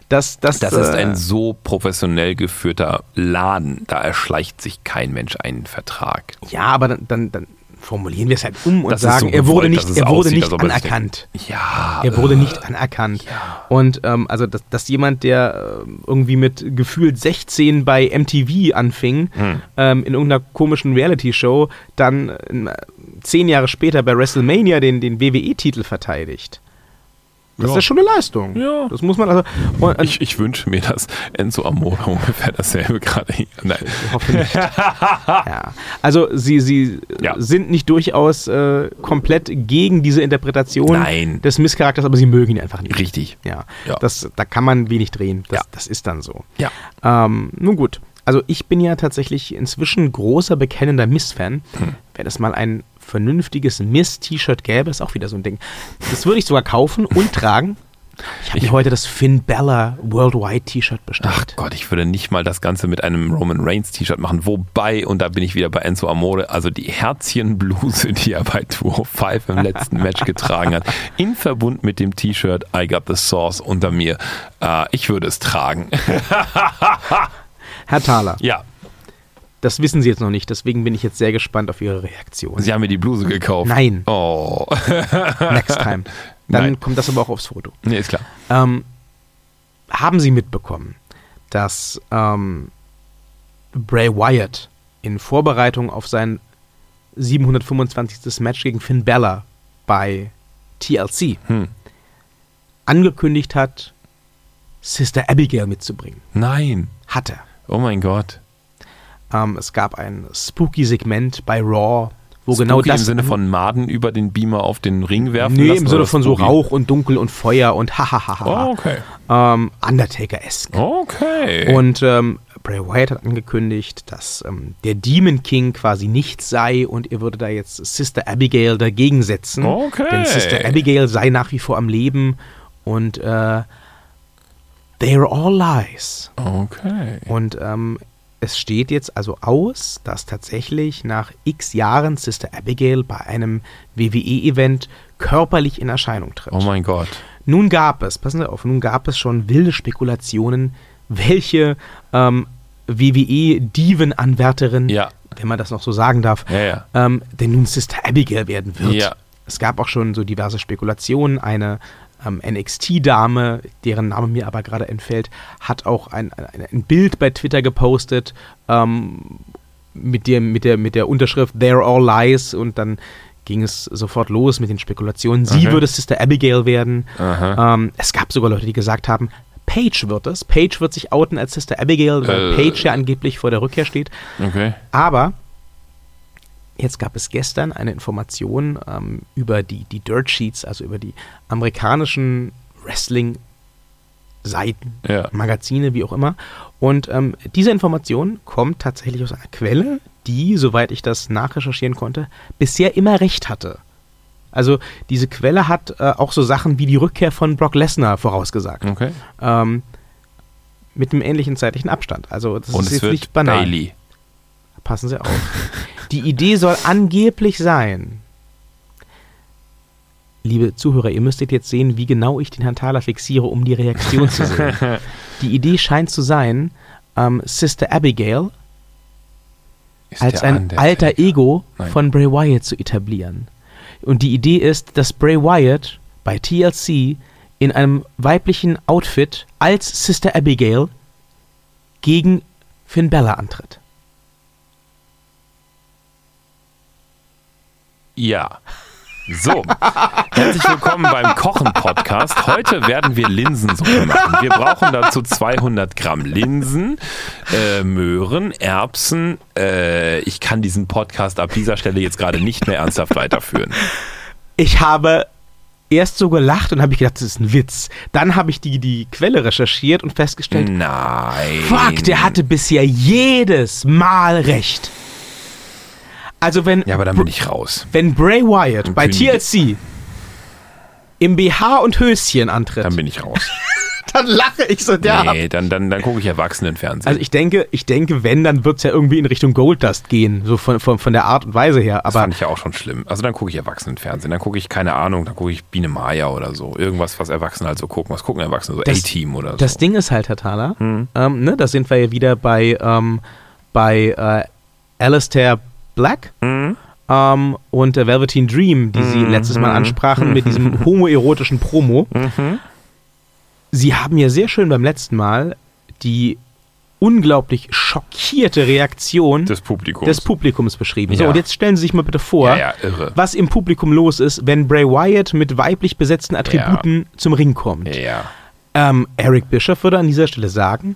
das, das, das ist äh, ein so professionell geführter Laden, da erschleicht sich kein Mensch einen Vertrag. Ja, aber dann, dann, dann formulieren wir es halt um und Das sagen, so er wurde nicht, er wurde nicht als ob sich anerkannt. Ja. Er wurde äh, nicht anerkannt. Und ähm, also, dass, dass jemand, der ähm, irgendwie mit gefühlt 16 bei MTV anfing, Hm. ähm, in irgendeiner komischen Reality-Show, dann äh, zehn Jahre später bei WrestleMania den, den WWE-Titel verteidigt. Das Ja. ist schon eine Leistung. Ja. Das muss man also. Und, Ich, ich wünsche mir, dass Enzo Amore ungefähr dasselbe gerade hier. Nein. Ich hoffe nicht. ja. Also sie, sie Ja. sind nicht durchaus äh, komplett gegen diese Interpretation Nein. des Misscharakters, aber sie mögen ihn einfach nicht. Richtig. Ja. Ja. Das, da kann man wenig drehen. Das, Ja. das ist dann so. Ja. Ähm, nun gut. Also ich bin ja tatsächlich inzwischen großer bekennender Miss-Fan. Hm. Wenn es mal ein vernünftiges Miss-T-Shirt gäbe, ist auch wieder so ein Ding. Das würde ich sogar kaufen und tragen. Ich habe mir heute das Finn Bella Worldwide T-Shirt bestellt. Ach Gott, ich würde nicht mal das Ganze mit einem Roman Reigns T-Shirt machen. Wobei, und da bin ich wieder bei Enzo Amore, also die Herzchenbluse, die er bei 205 im letzten Match getragen hat, in Verbund mit dem T-Shirt I Got the Sauce unter mir, äh, ich würde es tragen. Herr Thaler, ja, das wissen Sie jetzt noch nicht, deswegen bin ich jetzt sehr gespannt auf Ihre Reaktion. Sie haben mir die Bluse gekauft. Nein. Oh. Next time. Dann Nein. kommt das aber auch aufs Foto. Nee, ist klar. Ähm, haben Sie mitbekommen, dass ähm, Bray Wyatt in Vorbereitung auf sein 725. Match gegen Finn Bella bei TLC Hm. angekündigt hat, Sister Abigail mitzubringen? Nein. Hat er. Oh mein Gott. Ähm, es gab ein Spooky-Segment bei Raw, wo Spooky genau das im Sinne von Maden über den Beamer auf den Ring werfen Nee, lassen, im Sinne von so Spooky? Rauch und Dunkel und Feuer und hahaha. Oh, okay. ähm, Undertaker-esque. Okay. Und ähm, Bray Wyatt hat angekündigt, dass ähm, der Demon King quasi nichts sei und er würde da jetzt Sister Abigail dagegen setzen. Okay. Denn Sister Abigail sei nach wie vor am Leben und äh, they're all lies. okay. Und ähm, es steht jetzt also aus, dass tatsächlich nach x Jahren Sister Abigail bei einem WWE-Event körperlich in Erscheinung tritt. Oh mein Gott. Nun gab es, passen Sie auf, nun gab es schon wilde Spekulationen, welche ähm, WWE-Diven-Anwärterin, Ja. wenn man das noch so sagen darf, Ja, ja. ähm, denn nun Sister Abigail werden wird. Ja. es gab auch schon so diverse Spekulationen. Eine ähm, NXT-Dame, deren Name mir aber gerade entfällt, hat auch ein, ein, ein, Bild bei Twitter gepostet ähm, mit, dem, mit, der, mit der Unterschrift They're all lies und dann ging es sofort los mit den Spekulationen. Sie okay. würde Sister Abigail werden. Ähm, es gab sogar Leute, die gesagt haben, Paige wird es. Paige wird sich outen als Sister Abigail, weil äh, Paige ja angeblich vor der Rückkehr steht. Okay. Aber jetzt gab es gestern eine Information ähm, über die, die Dirt Sheets, also über die amerikanischen Wrestling-Seiten, ja. Magazine, wie auch immer. Und ähm, diese Information kommt tatsächlich aus einer Quelle, die, soweit ich das nachrecherchieren konnte, bisher immer recht hatte. Also diese Quelle hat äh, auch so Sachen wie die Rückkehr von Brock Lesnar vorausgesagt. Okay. Ähm, mit einem ähnlichen zeitlichen Abstand. Also das Und ist jetzt wird nicht banal. Bailey. Passen Sie auf. die Idee soll angeblich sein. Liebe Zuhörer, ihr müsstet jetzt sehen, wie genau ich den Herrn Thaler fixiere, um die Reaktion zu sehen. die Idee scheint zu sein, ähm, Sister Abigail ist als ein alter Ego Nein. von Bray Wyatt zu etablieren. Und die Idee ist, dass Bray Wyatt bei TLC in einem weiblichen Outfit als Sister Abigail gegen Finn Bella antritt. Ja. So, herzlich willkommen beim Kochen-Podcast. Heute werden wir Linsensuppe machen. Wir brauchen dazu 200 Gramm Linsen, äh, Möhren, Erbsen. Äh, ich kann diesen Podcast ab dieser Stelle jetzt gerade nicht mehr ernsthaft weiterführen. Ich habe erst so gelacht und habe ich gedacht, das ist ein Witz. Dann habe ich die, die Quelle recherchiert und festgestellt, nein. Fuck, der hatte bisher jedes Mal recht. Also wenn Ja, aber dann bin ich raus. Wenn Bray Wyatt bei TLC im BH und Höschen antritt, dann bin ich raus. dann lache ich so derb. Nee, dann, dann, dann gucke ich Erwachsenenfernsehen. Also ich denke, ich denke, wenn, dann wird es ja irgendwie in Richtung Goldust gehen, so von, von, von der Art und Weise her. Aber das fand ich ja auch schon schlimm. Also dann gucke ich Erwachsenenfernsehen, dann gucke ich, keine Ahnung, dann gucke ich Biene Maya oder so. Irgendwas, was Erwachsene halt so gucken. Was gucken Erwachsene? So A-Team oder so. Das Ding ist halt, Herr Thaler, hm. ähm, ne, da sind wir ja wieder bei, ähm, bei äh, Alistair Black. Mhm. Ähm, und der Velveteen Dream, die sie mhm. letztes Mal ansprachen, mit diesem homoerotischen Promo. Mhm. Sie haben ja sehr schön beim letzten Mal die unglaublich schockierte Reaktion des Publikums, des Publikums beschrieben. Ja. So, und jetzt stellen Sie sich mal bitte vor, ja, ja, was im Publikum los ist, wenn Bray Wyatt mit weiblich besetzten Attributen zum Ring kommt. Ähm, Eric Bischoff würde an dieser Stelle sagen,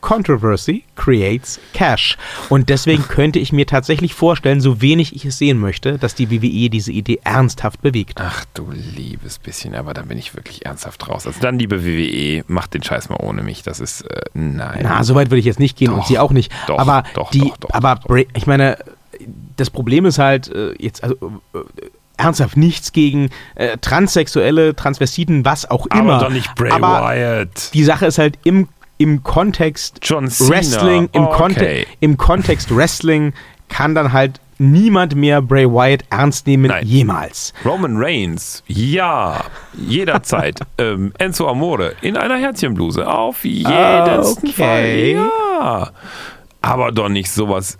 Controversy creates Cash. Und deswegen könnte ich mir tatsächlich vorstellen, so wenig ich es sehen möchte, dass die WWE diese Idee ernsthaft bewegt. Ach du liebes bisschen, aber dann bin ich wirklich ernsthaft raus. Also dann, liebe WWE, macht den Scheiß mal ohne mich. Das ist, äh, nein. Na, so weit würde ich jetzt nicht gehen doch, und sie auch nicht. Doch, aber doch, die, doch, aber ich meine, das Problem ist halt, äh, jetzt, also, äh, ernsthaft nichts gegen äh, Transsexuelle, Transvestiten, was auch immer. Aber doch nicht Bray Aber Wyatt. Die Sache ist halt im im Kontext Wrestling, im, okay. Konte im Kontext Wrestling kann dann halt niemand mehr Bray Wyatt ernst nehmen, Nein. jemals. Roman Reigns, ja, jederzeit. ähm, Enzo Amore in einer Herzchenbluse, auf jeden okay. Fall, ja. Aber doch nicht sowas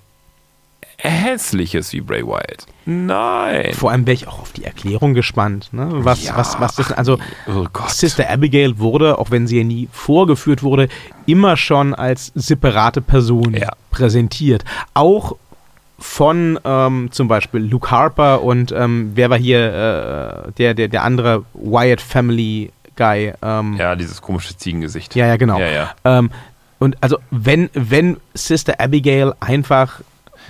Hässliches wie Bray Wyatt. Nein. Vor allem wäre ich auch auf die Erklärung gespannt. Ne? Was, ja. was, was das, also oh Sister Abigail wurde, auch wenn sie ja nie vorgeführt wurde, immer schon als separate Person ja. präsentiert. Auch von ähm, zum Beispiel Luke Harper und ähm, wer war hier äh, der, der, der andere Wyatt Family Guy? Ähm, ja, dieses komische Ziegengesicht. Ja, ja, genau. Ja, ja. Ähm, und also wenn, wenn Sister Abigail einfach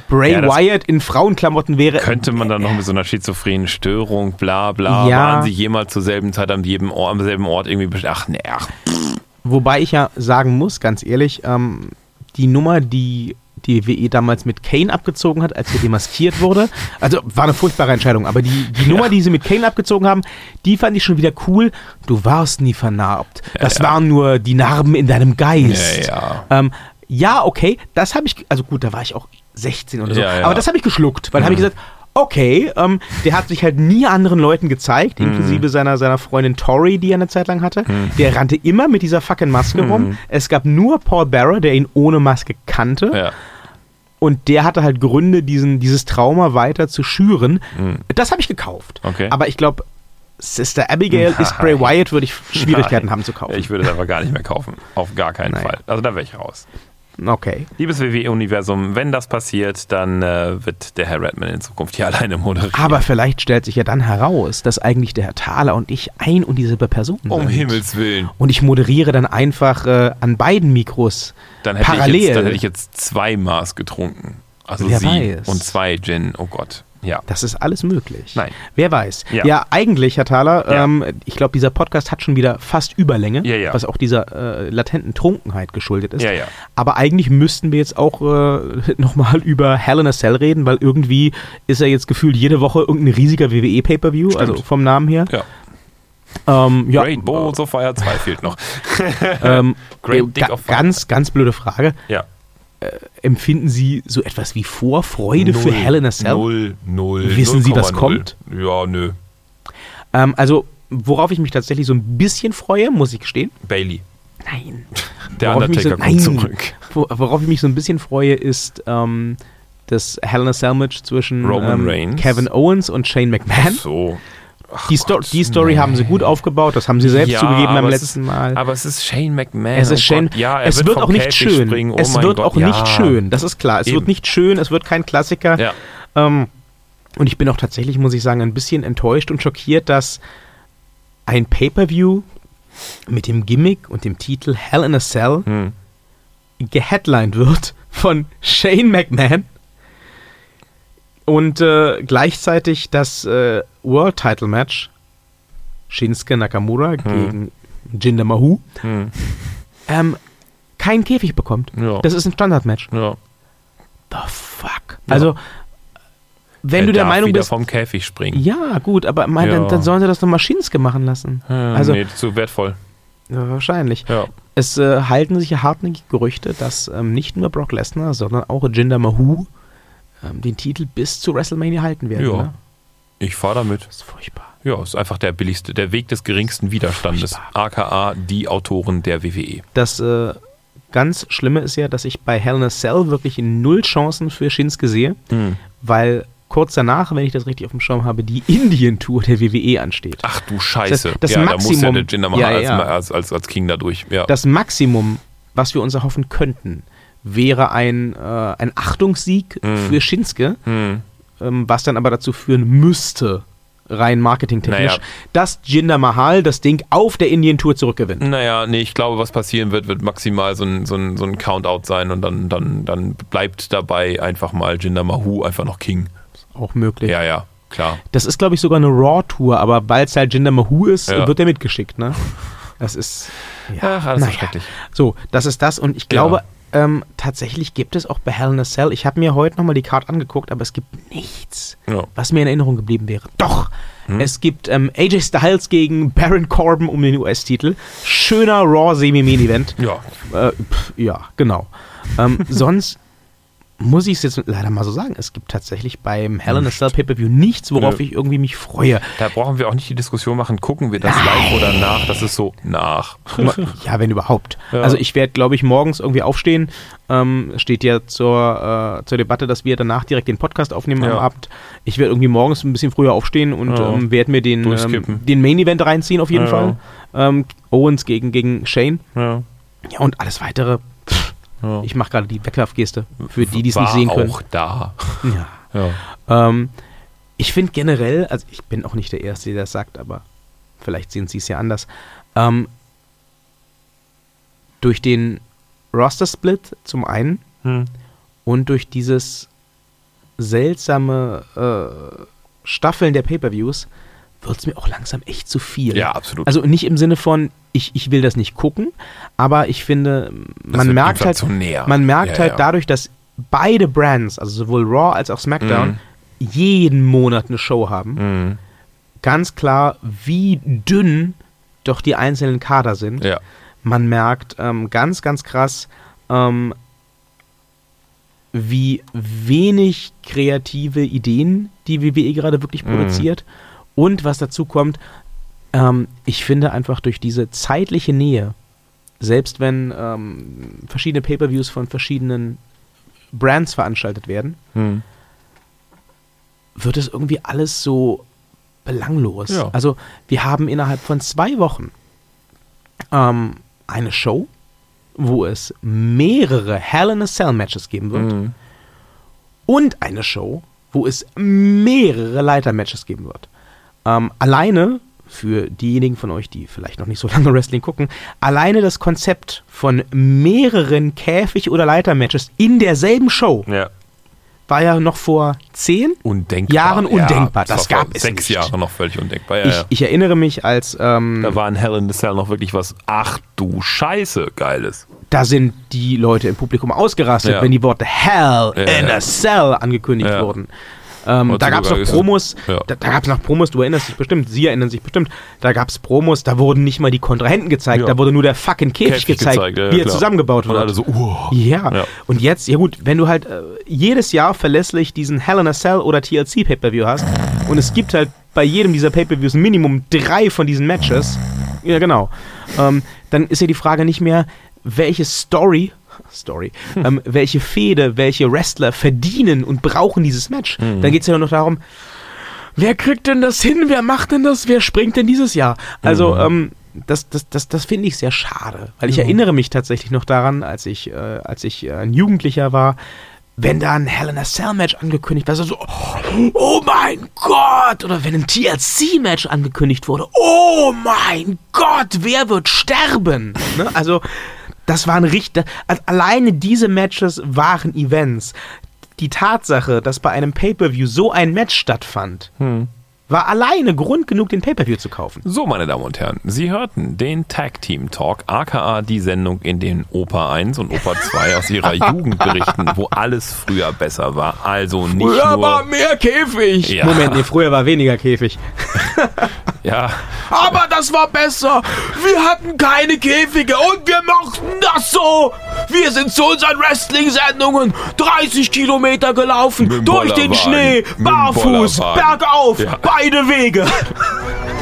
Bray ja, Wyatt in Frauenklamotten wäre. Könnte man dann noch mit so einer schizophrenen Störung, bla bla, ja. waren sie jemals zur selben Zeit am, jedem Ort, am selben Ort irgendwie. Ach ne, ach. Wobei ich ja sagen muss, ganz ehrlich, ähm, die Nummer, die die WE damals mit Kane abgezogen hat, als er demaskiert wurde. Also war eine furchtbare Entscheidung, aber die, die ja. Nummer, die sie mit Kane abgezogen haben, die fand ich schon wieder cool. Du warst nie vernarbt. Das ja, ja. waren nur die Narben in deinem Geist. Ja, ähm, ja okay, das habe ich, also gut, da war ich auch 16 oder so. Ja, ja. Aber das habe ich geschluckt, weil mhm. habe ich gesagt, okay, ähm, der hat sich halt nie anderen Leuten gezeigt, mhm. inklusive seiner, seiner Freundin Tori, die er eine Zeit lang hatte. Mhm. Der rannte immer mit dieser fucking Maske rum. Mhm. Es gab nur Paul Barrow, der ihn ohne Maske kannte. Ja. Und der hatte halt Gründe, diesen, dieses Trauma weiter zu schüren. Das habe ich gekauft. Okay. Aber ich glaube, Sister Abigail ist Bray Nein. Wyatt, würde ich Schwierigkeiten Nein. haben zu kaufen. Ich würde das aber gar nicht mehr kaufen. Auf gar keinen Nein. Fall. Also da wäre ich raus. Okay. Liebes WWE-Universum, wenn das passiert, dann äh, wird der Herr Redman in Zukunft hier alleine moderieren. Aber vielleicht stellt sich ja dann heraus, dass eigentlich der Herr Thaler und ich ein und dieselbe Person um sind. Himmels Willen. Und ich moderiere dann einfach äh, an beiden Mikros Dann hätte, parallel. ich jetzt, dann hätte ich jetzt zwei Maß getrunken. Also Wer sie weiß. und zwei Gin. Oh Gott. Ja. das ist alles möglich. Nein. Wer weiß. Ja, Ja. eigentlich, Herr Thaler, Ja. ähm, ich glaube, dieser Podcast hat schon wieder fast Überlänge, Ja, ja. was auch dieser äh, latenten Trunkenheit geschuldet ist. Ja, ja. Aber eigentlich müssten wir jetzt auch äh, nochmal über Hell in a Cell reden, weil irgendwie ist ja jetzt gefühlt jede Woche irgendein riesiger WWE-Pay-Per-View, also vom Namen her. Ja. Ähm, ja, Great Balls of Fire 2 fehlt noch. ähm, Great äh, Dick of Fire. ganz, ganz blöde Frage. Ja. Empfinden Sie so etwas wie Vorfreude für Hell in a Cell? Null, null. Wissen Sie, dass 0,0. kommt? Ja, nö. Ähm, also, worauf ich mich tatsächlich so ein bisschen freue, muss ich gestehen. Bailey. Nein. Der Worauf Undertaker so, kommt nein. zurück. Wo- Worauf ich mich so ein bisschen freue, ist ähm, das Hell in a Cell Match zwischen Roman ähm. Kevin Owens und Shane McMahon. So. Ach Die, Sto Gott, die Story haben sie gut aufgebaut, das haben sie selbst Ja, zugegeben beim letzten ist, Mal. Aber es ist Shane McMahon. es ist oh Shane. Ja, es wird, vom auch nicht Käfig schön. Springen. Oh es wird Gott, auch ja. nicht schön, das ist klar. Es Eben. wird nicht schön, es wird kein Klassiker. Ja. Ähm, und ich bin auch tatsächlich, muss ich sagen, ein bisschen enttäuscht und schockiert, dass ein Pay-Per-View mit dem Gimmick und dem Titel Hell in a Cell Hm. geheadlined wird von Shane McMahon und äh, gleichzeitig das äh, World Title Match Shinsuke Nakamura gegen Jinder Mahoo Hm. ähm, keinen Käfig bekommt. Ja. Das ist ein Standardmatch. ja. The fuck? Also, wenn Er du der Meinung bist, vom Käfig springen. ja, gut, aber mein, dann, Ja. dann sollen sie das doch Maschinenske machen lassen. Ja, also, nee, zu wertvoll. ja, wahrscheinlich. Ja. Es äh, halten sich ja hartnäckig Gerüchte, dass ähm, nicht nur Brock Lesnar, sondern auch Jinder Mahoo ähm, den Titel bis zu WrestleMania halten werden. Ja. Ne? Ich fahre damit. Das ist furchtbar. Ja, ist einfach der billigste, der Weg des geringsten Widerstandes. Furchtbar. AKA die Autoren der. WWE. Das äh, ganz Schlimme ist ja, dass ich bei Hell in a Cell wirklich null Chancen für Shinsuke sehe, Hm. weil kurz danach, wenn ich das richtig auf dem Schirm habe, die Indien-Tour der WWE ansteht. Ach du Scheiße. Das- das ja, da muss ja Maximum- der Jinder Mahal Ja, als, ja. als, als, als King da durch. Ja. Das Maximum, was wir uns erhoffen könnten, wäre ein, äh, ein Achtungssieg Mhm. für Shinsuke, hm. ähm, was dann aber dazu führen müsste, rein marketingtechnisch, Naja. dass Jinder Mahal das Ding auf der Indien-Tour zurückgewinnt. Naja, nee, ich glaube, was passieren wird, wird maximal so ein, so ein, so ein Countout sein und dann, dann, dann bleibt dabei einfach mal Jinder Mahoo einfach noch King. Auch möglich. Ja, ja, klar. Das ist, glaube ich, sogar eine Raw-Tour, aber weil es halt Jinder Mahoo ist, Ja. wird er mitgeschickt, ne? Das ist. Ja, Ach, alles so naja. schrecklich. So, das ist das. Und ich glaube, ähm, tatsächlich gibt es auch bei Hell in a Cell, ich habe mir heute nochmal die Card angeguckt, aber es gibt nichts, Ja. was mir in Erinnerung geblieben wäre. Doch! Hm? Es gibt ähm, AJ Styles gegen Baron Corbin um den US-Titel. Schöner Raw Semi-Main-Event. Ja, Äh, pf, ja, genau. Ähm, sonst muss ich es jetzt leider mal so sagen, es gibt tatsächlich beim Hell in a Cell Pay-Per-View nichts, worauf Nö. ich irgendwie mich freue. da brauchen wir auch nicht die Diskussion machen, gucken wir das live oder nach. Das ist so nach. Ja, wenn überhaupt. Ja. Also ich werde, glaube ich, morgens irgendwie aufstehen. Ähm, steht ja zur, äh, zur Debatte, dass wir danach direkt den Podcast aufnehmen am Ja. Abend. Ich werde irgendwie morgens ein bisschen früher aufstehen und Ja. ähm, werde mir den, ähm, den Main Event reinziehen auf jeden. Fall. Ähm, Owens gegen, gegen Shane. Ja. Ja, und alles weitere. Ja. Ich mache gerade die Wegwerfgeste für die, die es nicht sehen können. auch da. Ja. Ja. Ähm, ich finde generell, also ich bin auch nicht der Erste, der das sagt, aber vielleicht sehen Sie es ja anders. Ähm, durch den Roster-Split zum einen Hm. und durch dieses seltsame äh, Staffeln der Pay-Per-Views wird es mir auch langsam echt zu viel. Ja, absolut. Also nicht im Sinne von, ich, ich will das nicht gucken, aber ich finde, man merkt halt, man merkt Ja, halt ja. dadurch, dass beide Brands, also sowohl Raw als auch SmackDown, Mhm. jeden Monat eine Show haben, Mhm. ganz klar, wie dünn doch die einzelnen Kader sind. Ja. Man merkt ähm, ganz, ganz krass, ähm, wie wenig kreative Ideen die WWE gerade wirklich Mhm. Und was dazu kommt, ähm, ich finde einfach durch diese zeitliche Nähe, selbst wenn ähm, verschiedene Pay-per-Views von verschiedenen Brands veranstaltet werden, Hm. wird es irgendwie alles so belanglos. Ja. Also wir haben innerhalb von zwei Wochen ähm, eine Show, wo es mehrere Hell in a Cell Matches geben wird Hm. und eine Show, wo es mehrere Leiter-Matches geben wird. Ähm, alleine, für diejenigen von euch, die vielleicht noch nicht so lange Wrestling gucken, alleine das Konzept von mehreren Käfig- oder Leiter-Matches in derselben Show Ja. war ja noch vor zehn Undenkbar. Jahren undenkbar. Ja, Das vor gab es Sechs nicht. Jahre noch völlig undenkbar. Ja, Ich, ich erinnere mich, als ähm, Da war in Hell in the Cell noch wirklich was, ach du Scheiße, geiles. da sind die Leute im Publikum ausgerastet, Ja. wenn die Worte Hell Ja, in ja. a Cell angekündigt Ja. wurden. Ähm, da gab es noch Promos, ja. da, da gab es noch Promos, du erinnerst dich bestimmt, Sie erinnern sich bestimmt, da gab es Promos, da wurden nicht mal die Kontrahenten gezeigt, Ja. da wurde nur der fucking Käfig, Käfig gezeigt, gezeigt, ja, wie er klar. zusammengebaut Und wird. alle so, uh. ja. Und jetzt, ja gut, wenn du halt äh, jedes Jahr verlässlich diesen Hell in a Cell oder TLC Pay-Per-View hast und es gibt halt bei jedem dieser Pay-Per-Views Minimum drei von diesen Matches, ja genau, ähm, dann ist ja die Frage nicht mehr, welche Story, Story, ähm, welche Fehde, welche Wrestler verdienen und brauchen dieses Match. Dann geht es ja nur noch darum, wer kriegt denn das hin, wer macht denn das, wer springt denn dieses Jahr? Also, ähm, das, das, das, das finde ich sehr schade, weil ich erinnere mich tatsächlich noch daran, als ich, äh, als ich äh, ein Jugendlicher war, wenn da ein Hell in a Cell Match angekündigt war, so, oh mein Gott, oder wenn ein TLC Match angekündigt wurde, oh mein Gott, wer wird sterben? Ne? Also, das waren richtig, also alleine diese Matches waren Events. Die Tatsache, dass bei einem Pay-Per-View so ein Match stattfand, war alleine Grund genug, den Pay-Per-View zu kaufen. So, meine Damen und Herren, Sie hörten den Tag Team Talk, aka die Sendung, in den Opa 1 und Opa 2 aus ihrer Jugend berichten, wo alles früher besser war. Also nicht nur. mehr Käfig. Ja. Moment, nee, früher war weniger Käfig. Ja, Aber das war besser. Wir hatten keine Käfige und wir mochten das so. Wir sind zu unseren Wrestling-Sendungen 30 Kilometer gelaufen, durch den. Schnee, barfuß, bergauf, Ja. beide Wege.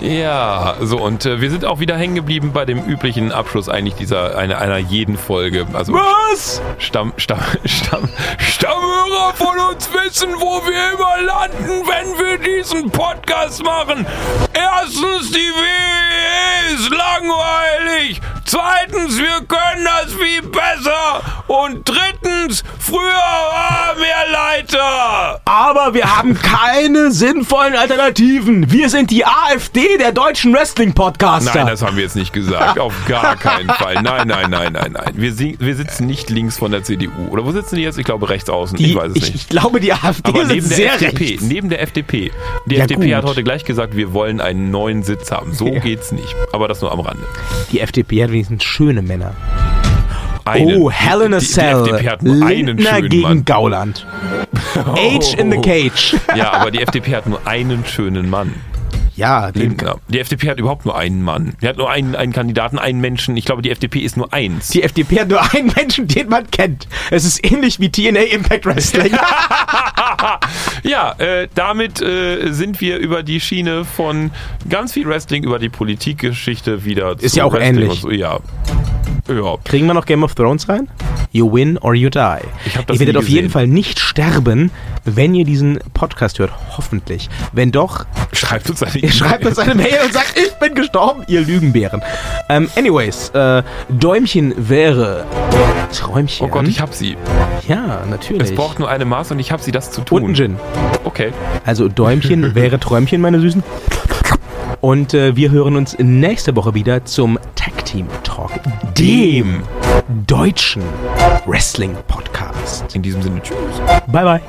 ja, so und äh, wir sind auch wieder hängen geblieben bei dem üblichen Abschluss eigentlich dieser einer, einer jeden Folge. Also Was? Stamm, Stamm, Stamm, Stammhörer von uns wissen, wo wir immer landen, wenn wir diesen Podcast machen. Erstens, die WWE ist langweilig. Zweitens, wir können das viel besser. Und drittens, früher war mehr Leiter. Aber wir haben keine sinnvollen Alternativen. Wir sind die AfD der deutschen Wrestling-Podcaster. Nein, das haben wir jetzt nicht gesagt. Auf gar keinen Fall. Nein, nein, nein, nein, nein. Wir, wir sitzen nicht links von der CDU. Oder wo sitzen die jetzt? Ich glaube rechts außen. die, ich weiß es ich, nicht. ich glaube, die AfD Aber neben der sehr FDP, rechts. neben der FDP. Die Ja, FDP hat gut. heute gleich gesagt, wir wollen einen neuen Sitz haben. So Ja. geht's nicht. Aber das nur am Rande. Die FDP hat wenigstens schöne Männer. Einen. oh, Hell in a die, Cell. Die FDP hat nur einen Lindner schönen gegen Mann. Gauland. Age in the cage. Ja, aber die FDP hat nur einen schönen Mann. Ja, den, Lindner. Die FDP hat überhaupt nur einen Mann. Die hat nur einen, einen Kandidaten, einen Menschen. Ich glaube, die FDP ist nur eins. die FDP hat nur einen Menschen, den man kennt. Es ist ähnlich wie TNA Impact Wrestling. ja, äh, damit äh, sind wir über die Schiene von ganz viel Wrestling über die Politikgeschichte wieder Ist zu ja auch Wrestling ähnlich. So. Ja. Ja. Kriegen wir noch Game of Thrones rein? You win or you die. Ich ihr werdet auf jeden. Fall nicht sterben, wenn ihr diesen Podcast hört. Hoffentlich. Wenn doch, Schreibt uns eine ihr schreibt uns eine Mail und sagt, ich bin gestorben, ihr Lügenbären. Ähm, anyways, äh, Däumchen wäre Träumchen. Oh Gott, ich hab sie. Ja, natürlich. Es braucht nur eine Maß und ich hab sie, das zu tun. und ein Gin. Okay. Also Däumchen wäre Träumchen, meine Süßen. Und äh, wir hören uns nächste Woche wieder zum Tag Team Talk, dem deutschen Wrestling Podcast. In diesem Sinne, tschüss. Bye bye.